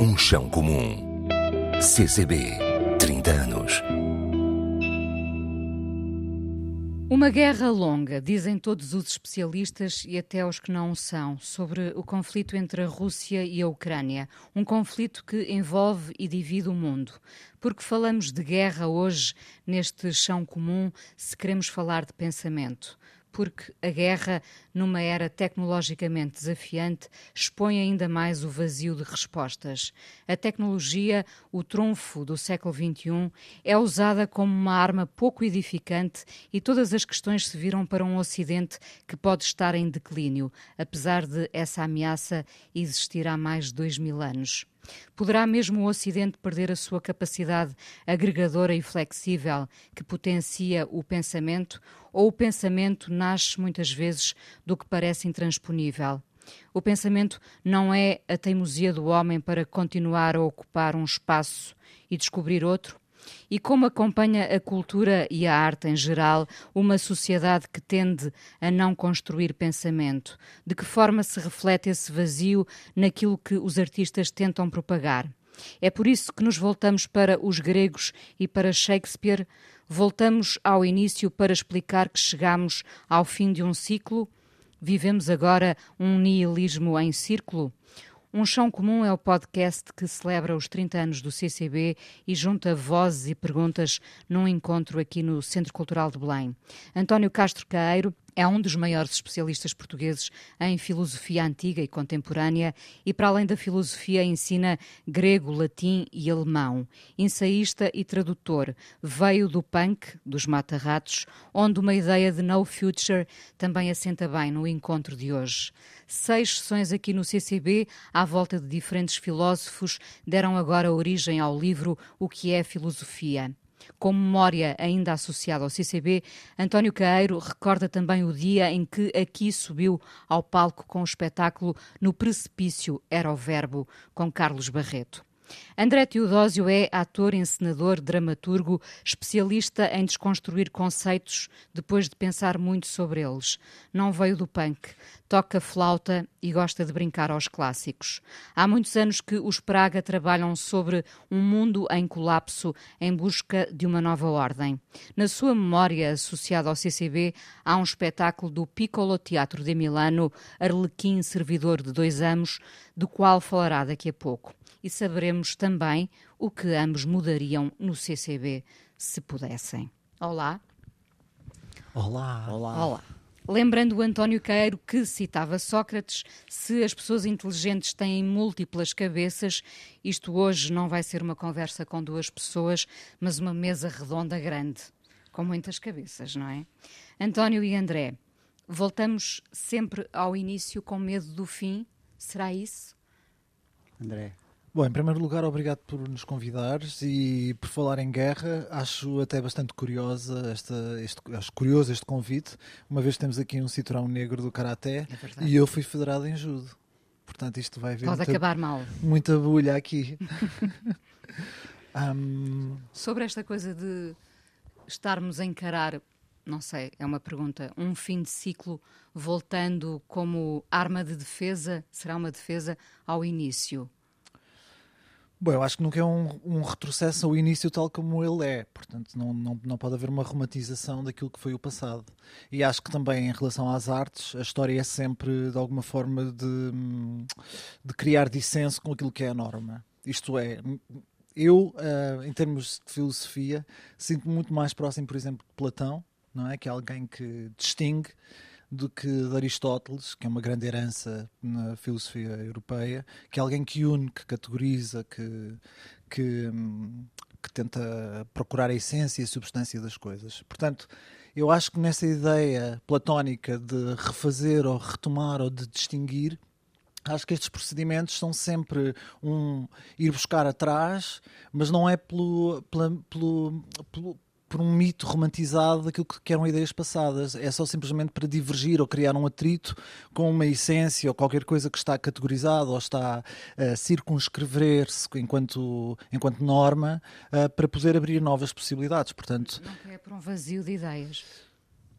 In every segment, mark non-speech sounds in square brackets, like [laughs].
Um chão comum. CCB, 30 anos. Uma guerra longa, dizem todos os especialistas e até os que não o são, sobre o conflito entre a Rússia e a Ucrânia. Um conflito que envolve e divide o mundo. Porque falamos de guerra hoje, neste chão comum, se queremos falar de pensamento porque a guerra, numa era tecnologicamente desafiante, expõe ainda mais o vazio de respostas. A tecnologia, o trunfo do século XXI, é usada como uma arma pouco edificante e todas as questões se viram para um Ocidente que pode estar em declínio, apesar de essa ameaça existir há mais de dois mil anos. Poderá mesmo o Ocidente perder a sua capacidade agregadora e flexível que potencia o pensamento, ou o pensamento nasce muitas vezes do que parece intransponível? O pensamento não é a teimosia do homem para continuar a ocupar um espaço e descobrir outro? E como acompanha a cultura e a arte em geral uma sociedade que tende a não construir pensamento? De que forma se reflete esse vazio naquilo que os artistas tentam propagar? É por isso que nos voltamos para os gregos e para Shakespeare, voltamos ao início para explicar que chegamos ao fim de um ciclo? Vivemos agora um nihilismo em círculo? Um Chão Comum é o podcast que celebra os 30 anos do CCB e junta vozes e perguntas num encontro aqui no Centro Cultural de Belém. António Castro Caeiro é um dos maiores especialistas portugueses em filosofia antiga e contemporânea e, para além da filosofia, ensina grego, latim e alemão. Ensaísta e tradutor, veio do punk, dos mata-ratos, onde uma ideia de no future também assenta bem no encontro de hoje. Seis sessões aqui no CCB, à volta de diferentes filósofos, deram agora origem ao livro O que é Filosofia. Com memória ainda associada ao CCB, António Caeiro recorda também o dia em que aqui subiu ao palco com o espetáculo No Precipício Era o Verbo, com Carlos Barreto. André Teodósio é ator, encenador, dramaturgo, especialista em desconstruir conceitos depois de pensar muito sobre eles. Não veio do punk, toca flauta e gosta de brincar aos clássicos. Há muitos anos que os Praga trabalham sobre um mundo em colapso em busca de uma nova ordem. Na sua memória associada ao CCB, há um espetáculo do Piccolo Teatro de Milano, Arlequim Servidor de Dois Anos, do qual falará daqui a pouco e saberemos também o que ambos mudariam no CCB se pudessem. Olá. Olá. Olá. Olá. Lembrando o António Queiro que citava Sócrates, se as pessoas inteligentes têm múltiplas cabeças, isto hoje não vai ser uma conversa com duas pessoas, mas uma mesa redonda grande, com muitas cabeças, não é? António e André, voltamos sempre ao início com medo do fim, será isso? André. Bom, em primeiro lugar, obrigado por nos convidares e por falar em guerra. Acho até bastante curiosa esta, este, acho curioso este convite, uma vez que temos aqui um cinturão negro do Karaté é e eu fui federado em judo. Portanto, isto vai haver Pode muita, acabar mal. muita bulha aqui. [laughs] um... Sobre esta coisa de estarmos a encarar, não sei, é uma pergunta, um fim de ciclo voltando como arma de defesa, será uma defesa ao início? Bom, eu acho que nunca é um, um, retrocesso ao início tal como ele é, portanto não, não, não pode haver uma romantização daquilo que foi o passado. E acho que também em relação às artes, a história é sempre de alguma forma de, de criar dissenso com aquilo que é a norma. Isto é, eu, uh, em termos de filosofia, sinto-me muito mais próximo, por exemplo, de Platão, não é? que é alguém que distingue do que de Aristóteles, que é uma grande herança na filosofia europeia, que é alguém que une, que categoriza, que, que, que tenta procurar a essência e a substância das coisas. Portanto, eu acho que nessa ideia platónica de refazer ou retomar ou de distinguir, Acho que estes procedimentos são sempre um ir buscar atrás, mas não é pelo, pelo, pelo, por um mito romantizado daquilo que eram ideias passadas. É só simplesmente para divergir ou criar um atrito com uma essência ou qualquer coisa que está categorizado ou está a circunscrever-se enquanto, enquanto norma uh, para poder abrir novas possibilidades. Portanto, não é por um vazio de ideias.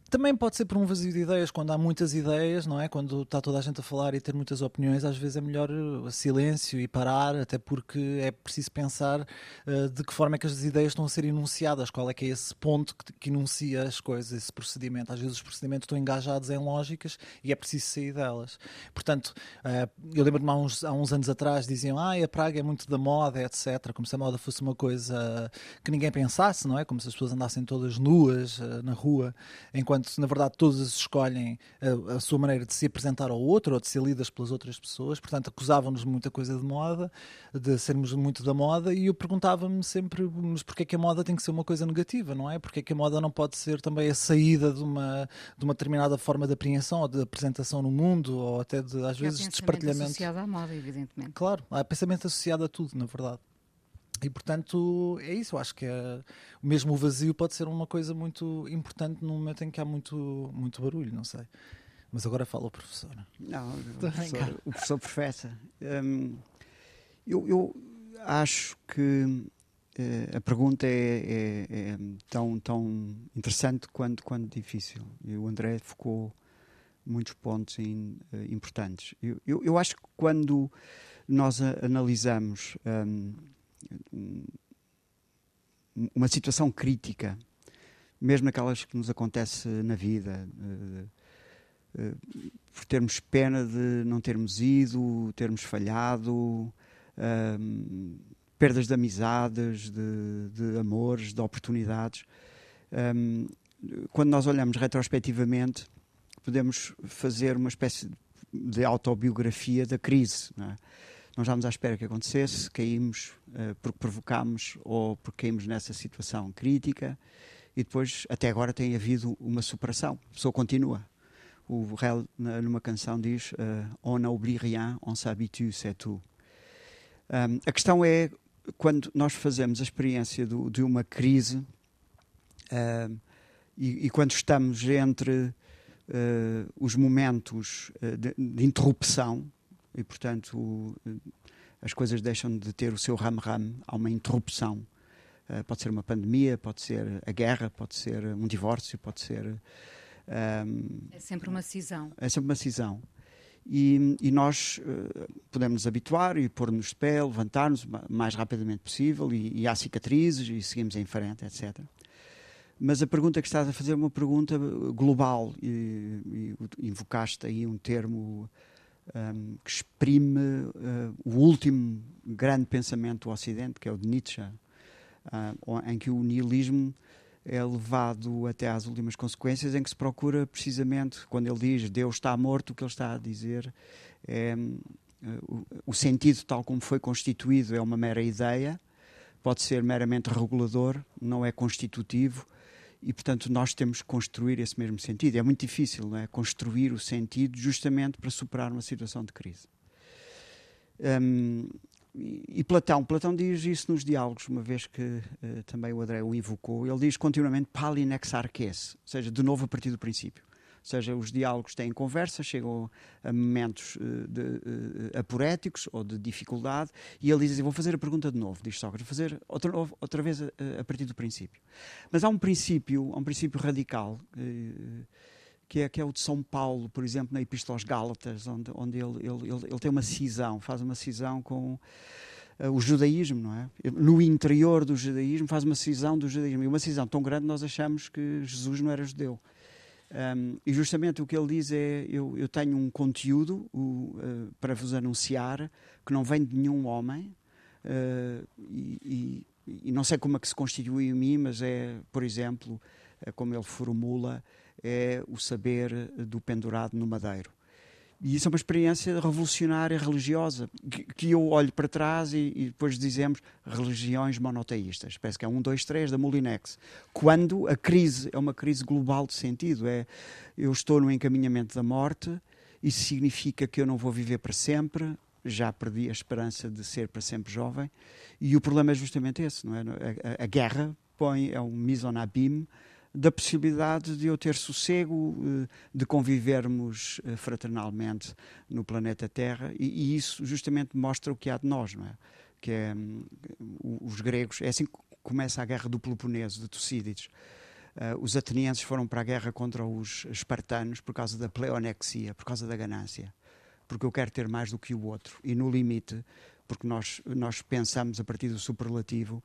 Também pode ser por um vazio de ideias, quando há muitas ideias, não é? Quando está toda a gente a falar e ter muitas opiniões, às vezes é melhor uh, silêncio e parar, até porque é preciso pensar uh, de que forma é que as ideias estão a ser enunciadas, qual é que é esse ponto que, que enuncia as coisas, esse procedimento. Às vezes os procedimentos estão engajados em lógicas e é preciso sair delas. Portanto, uh, eu lembro-me há uns, há uns anos atrás diziam, ah, a Praga é muito da moda, etc. Como se a moda fosse uma coisa que ninguém pensasse, não é? Como se as pessoas andassem todas nuas uh, na rua, enquanto enquanto na verdade todas escolhem a, a, sua maneira de se apresentar ao outro ou de ser lidas pelas outras pessoas, portanto acusavam-nos muita coisa de moda, de sermos muito da moda, e eu perguntava-me sempre, mas porquê é que a moda tem que ser uma coisa negativa, não é? Porquê é que a moda não pode ser também a saída de uma, de uma determinada forma de apreensão ou de apresentação no mundo, ou até de, às vezes, despartilhamento. associado à moda, evidentemente. Claro, há pensamento associado a tudo, na verdade. E portanto é isso, eu acho que é, mesmo o vazio pode ser uma coisa muito importante num momento em que há muito, muito barulho, não sei. Mas agora fala o professor. Não, o professor, o professor professa. Hum, eu, eu, acho que uh, a pergunta é, é, é, tão, tão interessante quanto, quanto difícil. E o André focou muitos pontos in, uh, importantes. Eu, eu, eu, acho que quando nós analisamos. Um, uma situação crítica, mesmo aquelas que nos acontece na vida, uh, uh, por termos pena de não termos ido, termos falhado, uh, perdas de amizades, de, de, amores, de oportunidades. Um, quando nós olhamos retrospectivamente, podemos fazer uma espécie de autobiografia da crise. Não é? Não estávamos à espera que acontecesse, caímos uh, porque provocámos ou porque caímos nessa situação crítica e depois, até agora, tem havido uma superação. A pessoa continua. O Rel, numa canção, diz: uh, On n'oublie rien, on s'habitue, c'est tout. Um, a questão é quando nós fazemos a experiência do, de uma crise uh, e, e, quando estamos entre uh, os momentos de, de, interrupção, e, portanto, as coisas deixam de ter o seu ram-ram, há uma interrupção. Uh, pode ser uma pandemia, pode ser a guerra, pode ser um divórcio, pode ser. Um, é sempre uma cisão. É sempre uma cisão. E, e nós uh, podemos nos habituar e pôr-nos de pé, levantar-nos o mais rapidamente possível, e, e há cicatrizes e seguimos em frente, etc. Mas a pergunta que estás a fazer é uma pergunta global, e, e invocaste aí um termo um, que exprime uh, o último grande pensamento do Ocidente, que é o de Nietzsche, uh, em que o nihilismo é levado até às últimas consequências, em que se procura precisamente, quando ele diz Deus está morto, o que ele está a dizer é uh, o, o sentido tal como foi constituído é uma mera ideia, pode ser meramente regulador, não é constitutivo, e, portanto, nós temos que construir esse mesmo sentido. É muito difícil, não é? Construir o sentido justamente para superar uma situação de crise. Um, e Platão, Platão diz isso nos diálogos, uma vez que uh, também o André o invocou, ele diz continuamente palinexarques, ou seja, de novo a partir do princípio seja, os diálogos têm conversa, chegam a momentos uh, de, uh, aporéticos ou de dificuldade, e ele diz assim: Vou fazer a pergunta de novo, diz Sócrates, vou fazer outra, outra vez a, a, partir do princípio. Mas há um princípio, há um princípio radical. Que é, que é o de São Paulo, por exemplo, na Epístola aos Gálatas, onde, onde ele, ele, ele, ele tem uma cisão, faz uma cisão com o judaísmo, não é? No interior do judaísmo faz uma cisão do judaísmo. E uma cisão tão grande nós achamos que Jesus não era judeu. Um, e justamente o que ele diz é: eu, eu tenho um conteúdo uh, para vos anunciar que não vem de nenhum homem, uh, e, e, e, não sei como é que se constitui em mim, mas é, por exemplo, é como ele formula, é o saber do pendurado no madeiro. E isso é uma experiência revolucionária religiosa, que, que eu olho para trás e, e, depois dizemos religiões monoteístas. Parece que é um, dois, três da Molinex. Quando a crise é uma crise global de sentido, é eu estou no encaminhamento da morte, isso significa que eu não vou viver para sempre, já perdi a esperança de ser para sempre jovem, e o problema é justamente esse, não é? A, a, a guerra põe, é um mise en abîme, da possibilidade de eu ter sossego, eh, de convivermos eh, fraternalmente no planeta Terra, e, e isso justamente mostra o que há de nós, não é? Que é, hum, os gregos, é assim que começa a guerra do Peloponeso, de Tucídides. Uh, os atenienses foram para a guerra contra os espartanos por causa da pleonexia, por causa da ganância. Porque eu quero ter mais do que o outro. E no limite, porque nós, nós pensamos a partir do superlativo,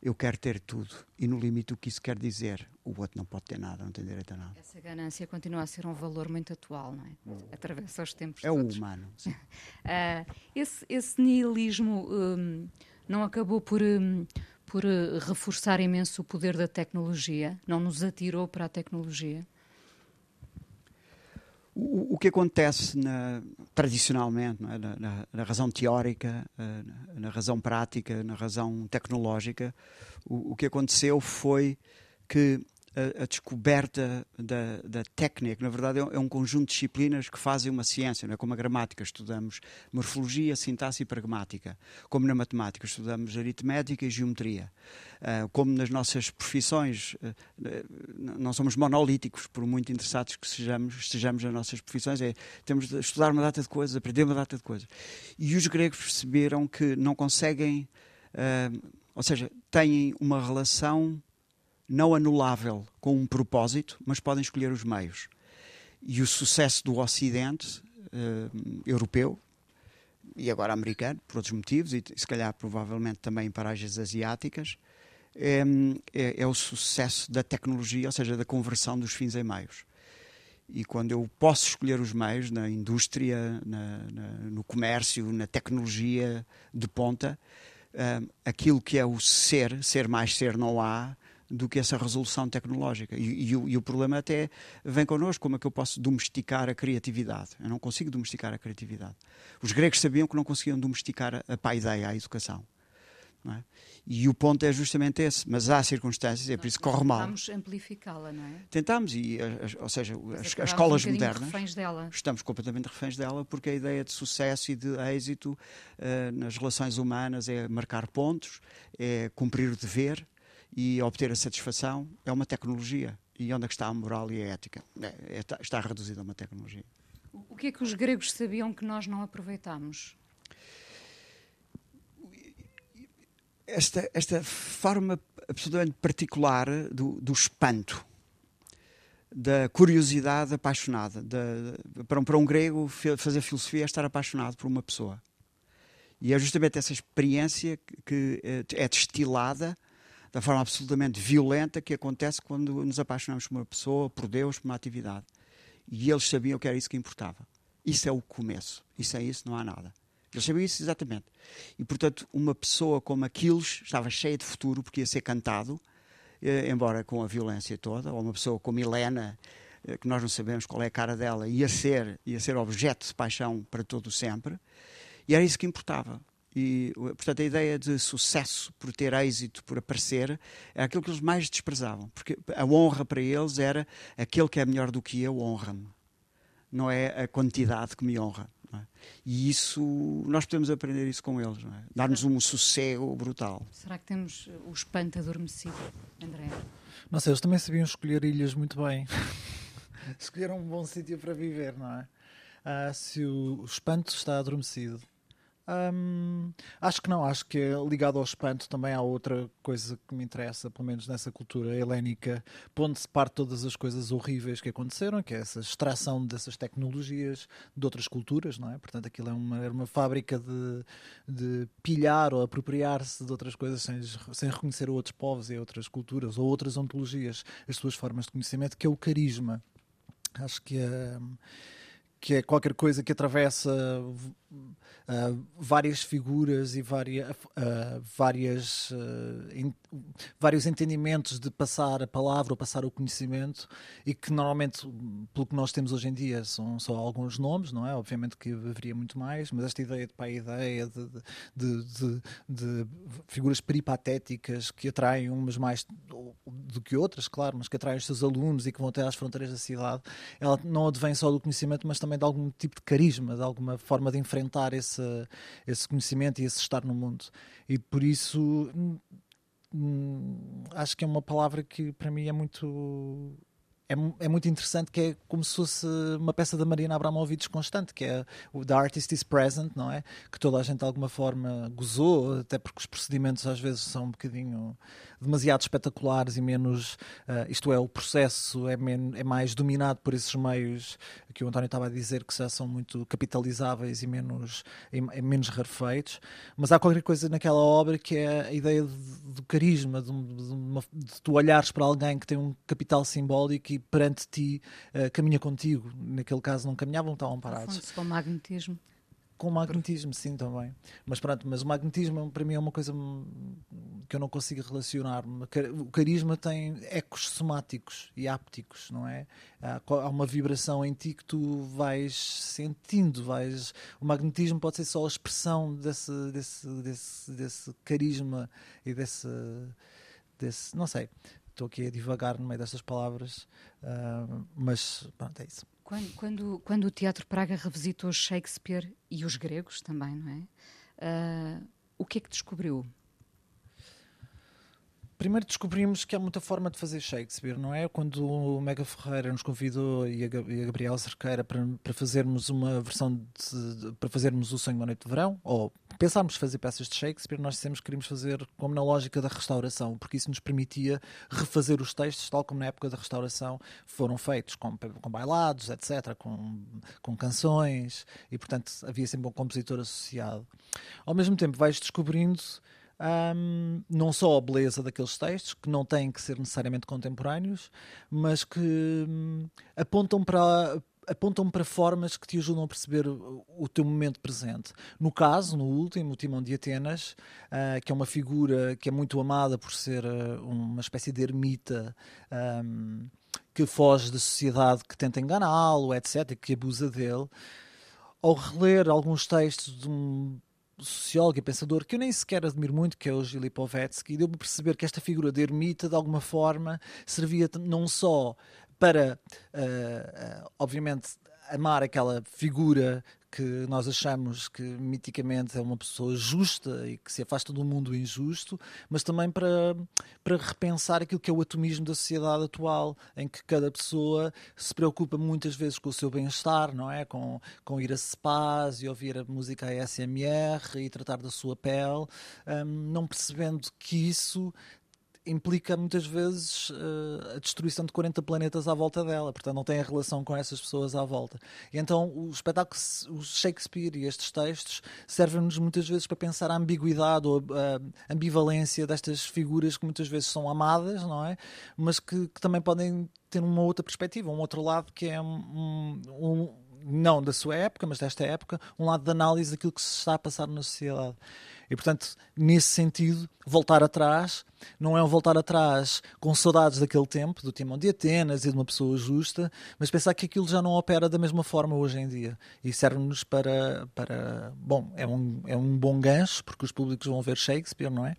eu quero ter tudo. E no limite, o que isso quer dizer? O outro não pode ter nada, não tem direito a nada. Essa ganância continua a ser um valor muito atual, não é? Hum. Atravessa os tempos É todos. o humano. [laughs] uh, esse, esse nihilismo um, não acabou por. Um, por uh, reforçar imenso o poder da tecnologia, não nos atirou para a tecnologia? O, que acontece na, tradicionalmente é? na, na, na, razão teórica, uh, na razão prática, na razão tecnológica, o, o que aconteceu foi que a, a descoberta da, da, técnica, na verdade, é, é um conjunto de disciplinas que fazem uma ciência, não é? como a gramática, estudamos morfologia, sintaxe e pragmática, como na matemática, estudamos aritmética e geometria, uh, como nas nossas profissões, uh, não somos monolíticos, por muito interessados que sejamos, estejamos nas nossas profissões, é, temos de estudar uma data de coisas, aprender uma data de coisas. E os gregos perceberam que não conseguem, uh, ou seja, têm uma relação não anulável com um propósito, mas podem escolher os meios. E o sucesso do Ocidente uh, europeu e agora americano, por outros motivos, e se calhar provavelmente também em paragens asiáticas, é, é, é, o sucesso da tecnologia, ou seja, da conversão dos fins em meios. E quando eu posso escolher os meios na indústria, na, na, no comércio, na tecnologia de ponta, uh, aquilo que é o ser, ser mais ser não há, do que essa resolução tecnológica. E, e, o, e, o, problema até vem connosco, como é que eu posso domesticar a criatividade? Eu não consigo domesticar a criatividade. Os gregos sabiam que não conseguiam domesticar a, a paideia, a educação. É? E o ponto é justamente esse, mas há circunstâncias, é por isso que corre mal. Tentámos amplificá-la, não é? Tentamos, e, ou seja, as, as escolas um modernas. Dela. Estamos completamente reféns dela, porque a ideia de sucesso e de êxito uh, nas relações humanas é marcar pontos, é cumprir o dever, e obter a satisfação é uma tecnologia. E onde é que está a moral e a ética? É, é, está reduzida a uma tecnologia. O que é que os gregos sabiam que nós não aproveitamos? Esta, esta forma absolutamente particular do, do espanto, da curiosidade apaixonada. Da, para, um, para um grego, fazer filosofia é estar apaixonado por uma pessoa. E é justamente essa experiência que, que é, é destilada da forma absolutamente violenta que acontece quando nos apaixonamos por uma pessoa, por Deus, por uma atividade. E eles sabiam que era isso que importava. Isso é o começo. E sem isso não há nada. Eles sabiam isso exatamente. E, portanto, uma pessoa como Aquiles estava cheia de futuro porque ia ser cantado, eh, embora com a violência toda, ou uma pessoa como Helena, eh, que nós não sabemos qual é a cara dela, ia ser, ia ser objeto de paixão para todo sempre. E era isso que importava. E, portanto, a ideia de sucesso por ter êxito, por aparecer, é aquilo que eles mais desprezavam. Porque a honra para eles era aquele que é melhor do que eu, honra-me. Não é a quantidade que me honra. É? E isso, nós podemos aprender isso com eles, é? dar-nos um sossego brutal. Será que temos o espanto adormecido, André? Não sei, eles também sabiam escolher ilhas muito bem. [laughs] Escolheram um bom sítio para viver, não é? Ah, se o espanto está adormecido, Acho que não, acho que é ligado ao espanto também há outra coisa que me interessa, pelo menos nessa cultura helénica, onde se parte todas as coisas horríveis que aconteceram, que é essa extração dessas tecnologias de outras culturas, não é? Portanto, aquilo é uma, é uma fábrica de, de pilhar ou apropriar-se de outras coisas sem, sem reconhecer outros povos e outras culturas ou outras ontologias, as suas formas de conhecimento, que é o carisma. Acho que é, que é qualquer coisa que atravessa uh, várias figuras e várias, uh, várias, uh, vários entendimentos de passar a palavra ou passar o conhecimento e que normalmente, pelo que nós temos hoje em dia, são só alguns nomes, não é? Obviamente que haveria muito mais, mas esta ideia de pai ideia de, de, de, de, figuras peripatéticas que atraem umas mais do que outras, claro, mas que atraem os seus alunos e que vão até às fronteiras da cidade, ela não advém só do conhecimento, mas também de algum tipo de carisma, de alguma forma de enfrentar esse esse, conhecimento e esse estar no mundo. E por isso hum, hum, acho que é uma palavra que para mim é muito é, é, muito interessante que é como se fosse uma peça da Marina Abramovic constante, que é o The Artist is Present, não é? Que toda a gente de alguma forma gozou, até porque os procedimentos às vezes são um bocadinho demasiado espetaculares e menos, uh, isto é, o processo é, men é mais dominado por esses meios que o António estava a dizer que já são muito capitalizáveis e menos, e, e menos rarefeitos, mas há qualquer coisa naquela obra que é a ideia do carisma, de, de, uma, de tu olhares para alguém que tem um capital simbólico e perante ti uh, caminha contigo. Naquele caso não caminhavam, estavam parados. Com magnetismo. Com o magnetismo, sim, também. Mas pronto, mas o magnetismo para mim é uma coisa que eu não consigo relacionar. O carisma tem ecos somáticos e ápticos, não é? Há uma vibração em ti que tu vais sentindo, vais... O magnetismo pode ser só a expressão desse, desse, desse, desse carisma e desse, desse... Não sei, estou aqui a divagar no meio destas palavras, uh, mas pronto, é isso. Quando, quando, quando, o Teatro Praga revisitou Shakespeare e os gregos também, não é? Uh, o que é que descobriu? Primeiro descobrimos que há muita forma de fazer Shakespeare, não é? Quando o Mega Ferreira nos convidou e a, Gabriela Cerqueira para, para fazermos uma versão de, para fazermos o Sonho uma Noite de Verão, ou pensarmos fazer peças de Shakespeare, nós dissemos que queríamos fazer como na lógica da restauração, porque isso nos permitia refazer os textos tal como na época da restauração foram feitos, com, com bailados, etc., com, com canções, e portanto havia sempre um compositor associado. Ao mesmo tempo vais descobrindo um, não só a beleza daqueles textos, que não têm que ser necessariamente contemporâneos, mas que um, apontam para apontam para formas que te ajudam a perceber o, teu momento presente. No caso, no último, o Timão de Atenas, uh, que é uma figura que é muito amada por ser uh, uma espécie de ermita um, que foge da sociedade que tenta enganá-lo, etc., que abusa dele. Ao reler alguns textos de um sociólogo e pensador que eu nem sequer admiro muito, que é o Gili Povetsky, deu-me perceber que esta figura de ermita, de alguma forma, servia não só para, uh, uh, obviamente, amar aquela figura que nós achamos que miticamente é uma pessoa justa e que se afasta do mundo injusto, mas também para, para repensar aquilo que é o atomismo da sociedade atual, em que cada pessoa se preocupa muitas vezes com o seu bem-estar, não é? Com, com ir a spas e ouvir a música ASMR e tratar da sua pele, um, não percebendo que isso implica muitas vezes uh, a destruição de 40 planetas à volta dela, portanto não tem a relação com essas pessoas à volta. E então o espetáculo, o Shakespeare e estes textos servem-nos muitas vezes para pensar a ambiguidade ou a ambivalência destas figuras que muitas vezes são amadas, não é? Mas que, que também podem ter uma outra perspectiva, um outro lado que é um, um não da sua época, mas desta época, um lado de análise daquilo que se está a passar na sociedade. E, portanto, nesse sentido, voltar atrás não é um voltar atrás com saudades daquele tempo, do Timão de Atenas e de uma pessoa justa, mas pensar que aquilo já não opera da mesma forma hoje em dia. E serve-nos para, para. Bom, é um, é um bom gancho, porque os públicos vão ver Shakespeare, não é?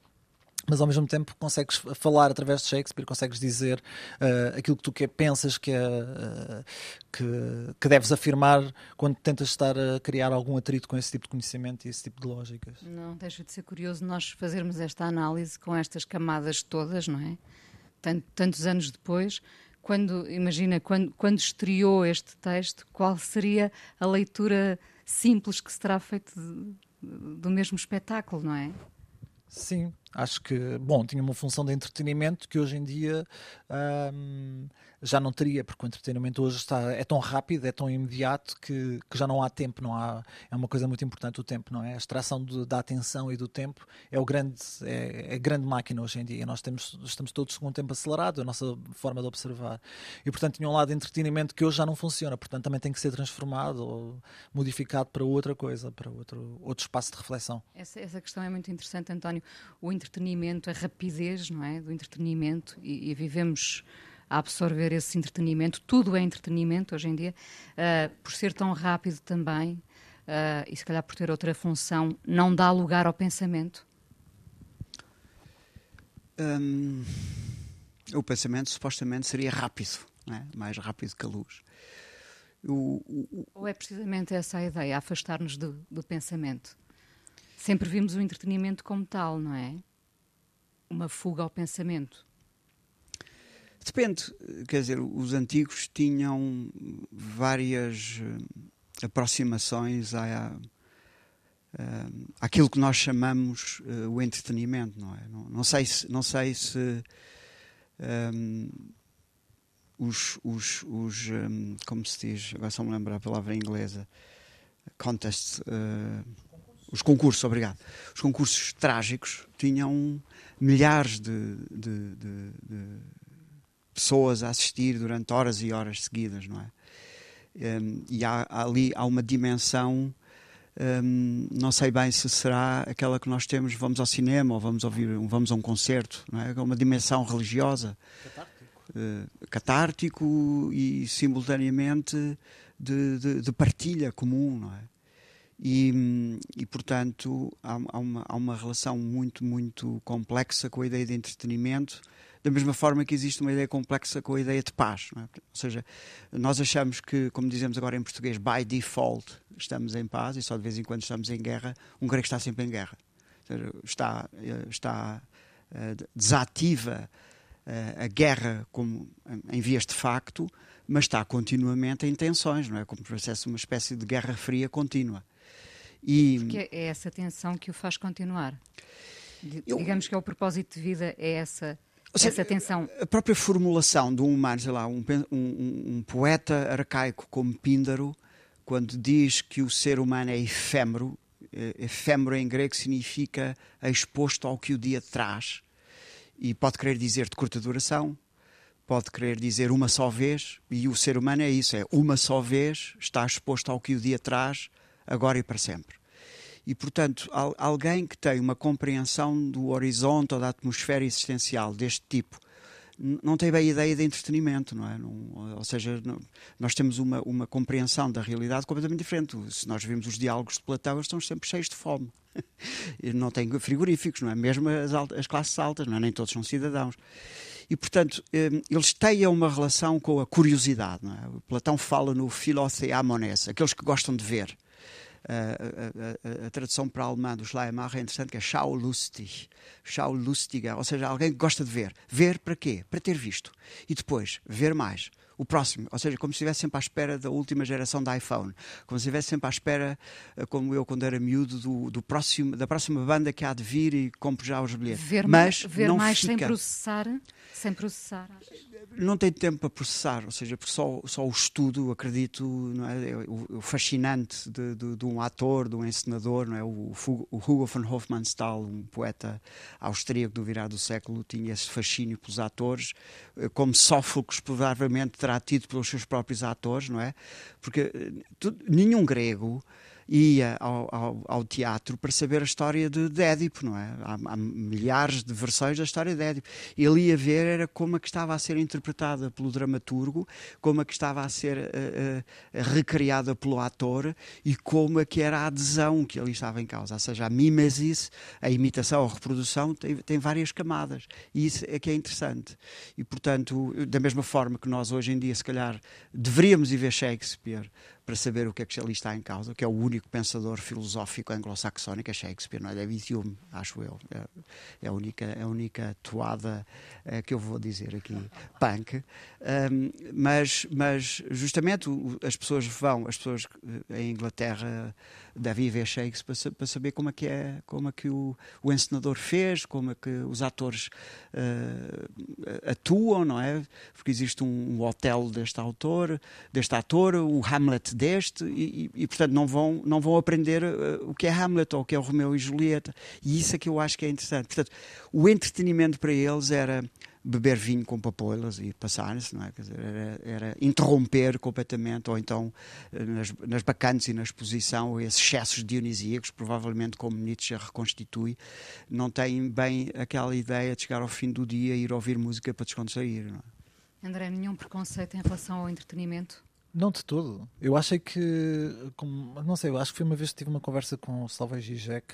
Mas ao mesmo tempo consegues falar através de Shakespeare, consegues dizer uh, aquilo que tu que, pensas que, é, uh, que, que, deves afirmar quando tentas estar a criar algum atrito com esse tipo de conhecimento e esse tipo de lógicas. Não, deixa de ser curioso nós fazermos esta análise com estas camadas todas, não é? Tant, tantos anos depois, quando, imagina, quando, quando estreou este texto, qual seria a leitura simples que se terá feito de, do mesmo espetáculo, não é? Sim, acho que, bom, tinha uma função de entretenimento que hoje em dia hum, já não teria, porque o entretenimento hoje está, é tão rápido, é tão imediato que, que já não há tempo, não há, é uma coisa muito importante o tempo, não é? A extração da atenção e do tempo é o grande, é, é a grande máquina hoje em dia. Nós temos, estamos todos com um tempo acelerado, a nossa forma de observar. E, portanto, tinha um lado de entretenimento que hoje já não funciona, portanto, também tem que ser transformado ou modificado para outra coisa, para outro, outro espaço de reflexão. Essa, essa questão é muito interessante, António. O entretenimento, a rapidez, não é? Do entretenimento e, e vivemos a absorver esse entretenimento. Tudo é entretenimento hoje em dia, uh, por ser tão rápido também, uh, e se calhar por ter outra função, não dá lugar ao pensamento? Um, o pensamento supostamente seria rápido, é? mais rápido que a luz. O, o, Ou é precisamente essa a ideia, afastar-nos do, do pensamento? Sempre vimos o entretenimento como tal, não é? Uma fuga ao pensamento. Depende, quer dizer, os antigos tinham várias uh, aproximações à, uh, àquilo que nós chamamos uh, o entretenimento, não é? Não, não, sei se, não sei se um, os, os, os um, como se diz, agora só me lembro a palavra inglesa, contests, os concursos, obrigado. Os concursos trágicos tinham milhares de, de, de, de pessoas a assistir durante horas e horas seguidas, não é? Um, e há, ali há uma dimensão, um, não sei bem se será aquela que nós temos, vamos ao cinema ou vamos ouvir, vamos a um concerto, não é? é uma dimensão religiosa, catártico, uh, catártico e simultaneamente de, de, de, partilha comum, não é? E, e portanto há, há, uma, há uma relação muito, muito complexa com a ideia de entretenimento da mesma forma que existe uma ideia complexa com a ideia de paz. É? Ou seja, nós achamos que, como dizemos agora em português, by default estamos em paz e só de vez em quando estamos em guerra. Um grego está sempre em guerra. Seja, está, eh, está eh, desativa eh, a guerra como em vias de facto, mas está continuamente em tensões, não é? Como fosse uma espécie de guerra fria contínua. E... Porque é essa tensão que o faz continuar. Digamos Eu... que é o propósito de vida, é essa essa tensão. A própria formulação de um humano, sei lá, um, um, um, poeta arcaico como Píndaro, quando diz que o ser humano é efêmero, eh, efêmero em grego significa exposto ao que o dia traz, e pode querer dizer de curta duração, pode querer dizer uma só vez, e o ser humano é isso, é uma só vez, está exposto ao que o dia traz, agora e para sempre. E, portanto, alguém que tem uma compreensão do horizonte ou da atmosfera existencial deste tipo não tem bem a ideia de entretenimento, não é? Não, ou seja, não, nós temos uma, uma compreensão da realidade completamente diferente. Se nós vimos os diálogos de Platão, eles estão sempre cheios de fome. [laughs] não têm frigoríficos, não é? Mesmo as, as classes altas, não é? Nem todos são cidadãos. E, portanto, eh, eles têm uma relação com a curiosidade. Não é? Platão fala no philotheamones, aqueles que gostam de ver a, a, a, tradução para o alemão do Schleiermacher é interessante, que é Schaulustig, Schaulustiger, ou seja, alguém que gosta de ver. Ver para quê? Para ter visto. E depois, ver mais o próximo, ou seja, como se estivesse sempre à espera da última geração da iPhone, como se estivesse sempre à espera, eh, como eu quando era miúdo, do, do, próximo, da próxima banda que há de vir e compro já os bilhetes. Ver, Mas ver não mais fica... sem processar, sem processar. Não tem tempo para processar, ou seja, só, só o estudo, acredito, não é, o, o fascinante de, de, de, um ator, de um encenador, não é, o, o Hugo von Hofmannsthal, um poeta austríaco do virar do século, tinha esse fascínio pelos atores, eh, como Sófocles provavelmente terá tido pelos seus próprios atores, não é? Porque eh, nenhum grego ia ao, ao, ao, teatro para saber a história de, de Édipo, não é? Há, há, milhares de versões da história de Édipo. Ele ia ver era como a que estava a ser interpretada pelo dramaturgo, como a que estava a ser uh, uh, recriada pelo ator e como a que era a adesão que ali estava em causa. Ou seja, a mimesis, a imitação, a reprodução, tem, tem várias camadas. E isso é que é interessante. E, portanto, da mesma forma que nós hoje em dia, se calhar, deveríamos ir ver Shakespeare para saber o que é que ali está em causa, que é o único pensador filosófico anglo-saxónico, é Shakespeare, não é David Hume, acho eu. É, é a, única, é a única toada é, que eu vou dizer aqui, punk. Um, mas, mas, justamente, as pessoas vão, as pessoas eh, em Inglaterra devem ver Shakespeare para, para saber como é que é, como é que o, o encenador fez, como é que os atores uh, atuam, não é? Porque existe um, um hotel deste autor, deste ator, o Hamlet deste, e, e, e portanto não vão, não vão aprender uh, o que é Hamlet ou o que é o Romeu e Julieta. E isso é que eu acho que é interessante. Portanto, o entretenimento para eles era beber vinho com papoilas e passar-se, não é? Dizer, era, era, interromper completamente, ou então eh, nas, nas bacantes e na exposição, esses excessos dionisíacos, provavelmente como Nietzsche reconstitui, não têm bem aquela ideia de chegar ao fim do dia e ir ouvir música para descontrair. Não é? André, nenhum preconceito em relação ao entretenimento? Não de todo. Eu achei que, como, não sei, eu acho que foi uma vez que tive uma conversa com o Salve Zizek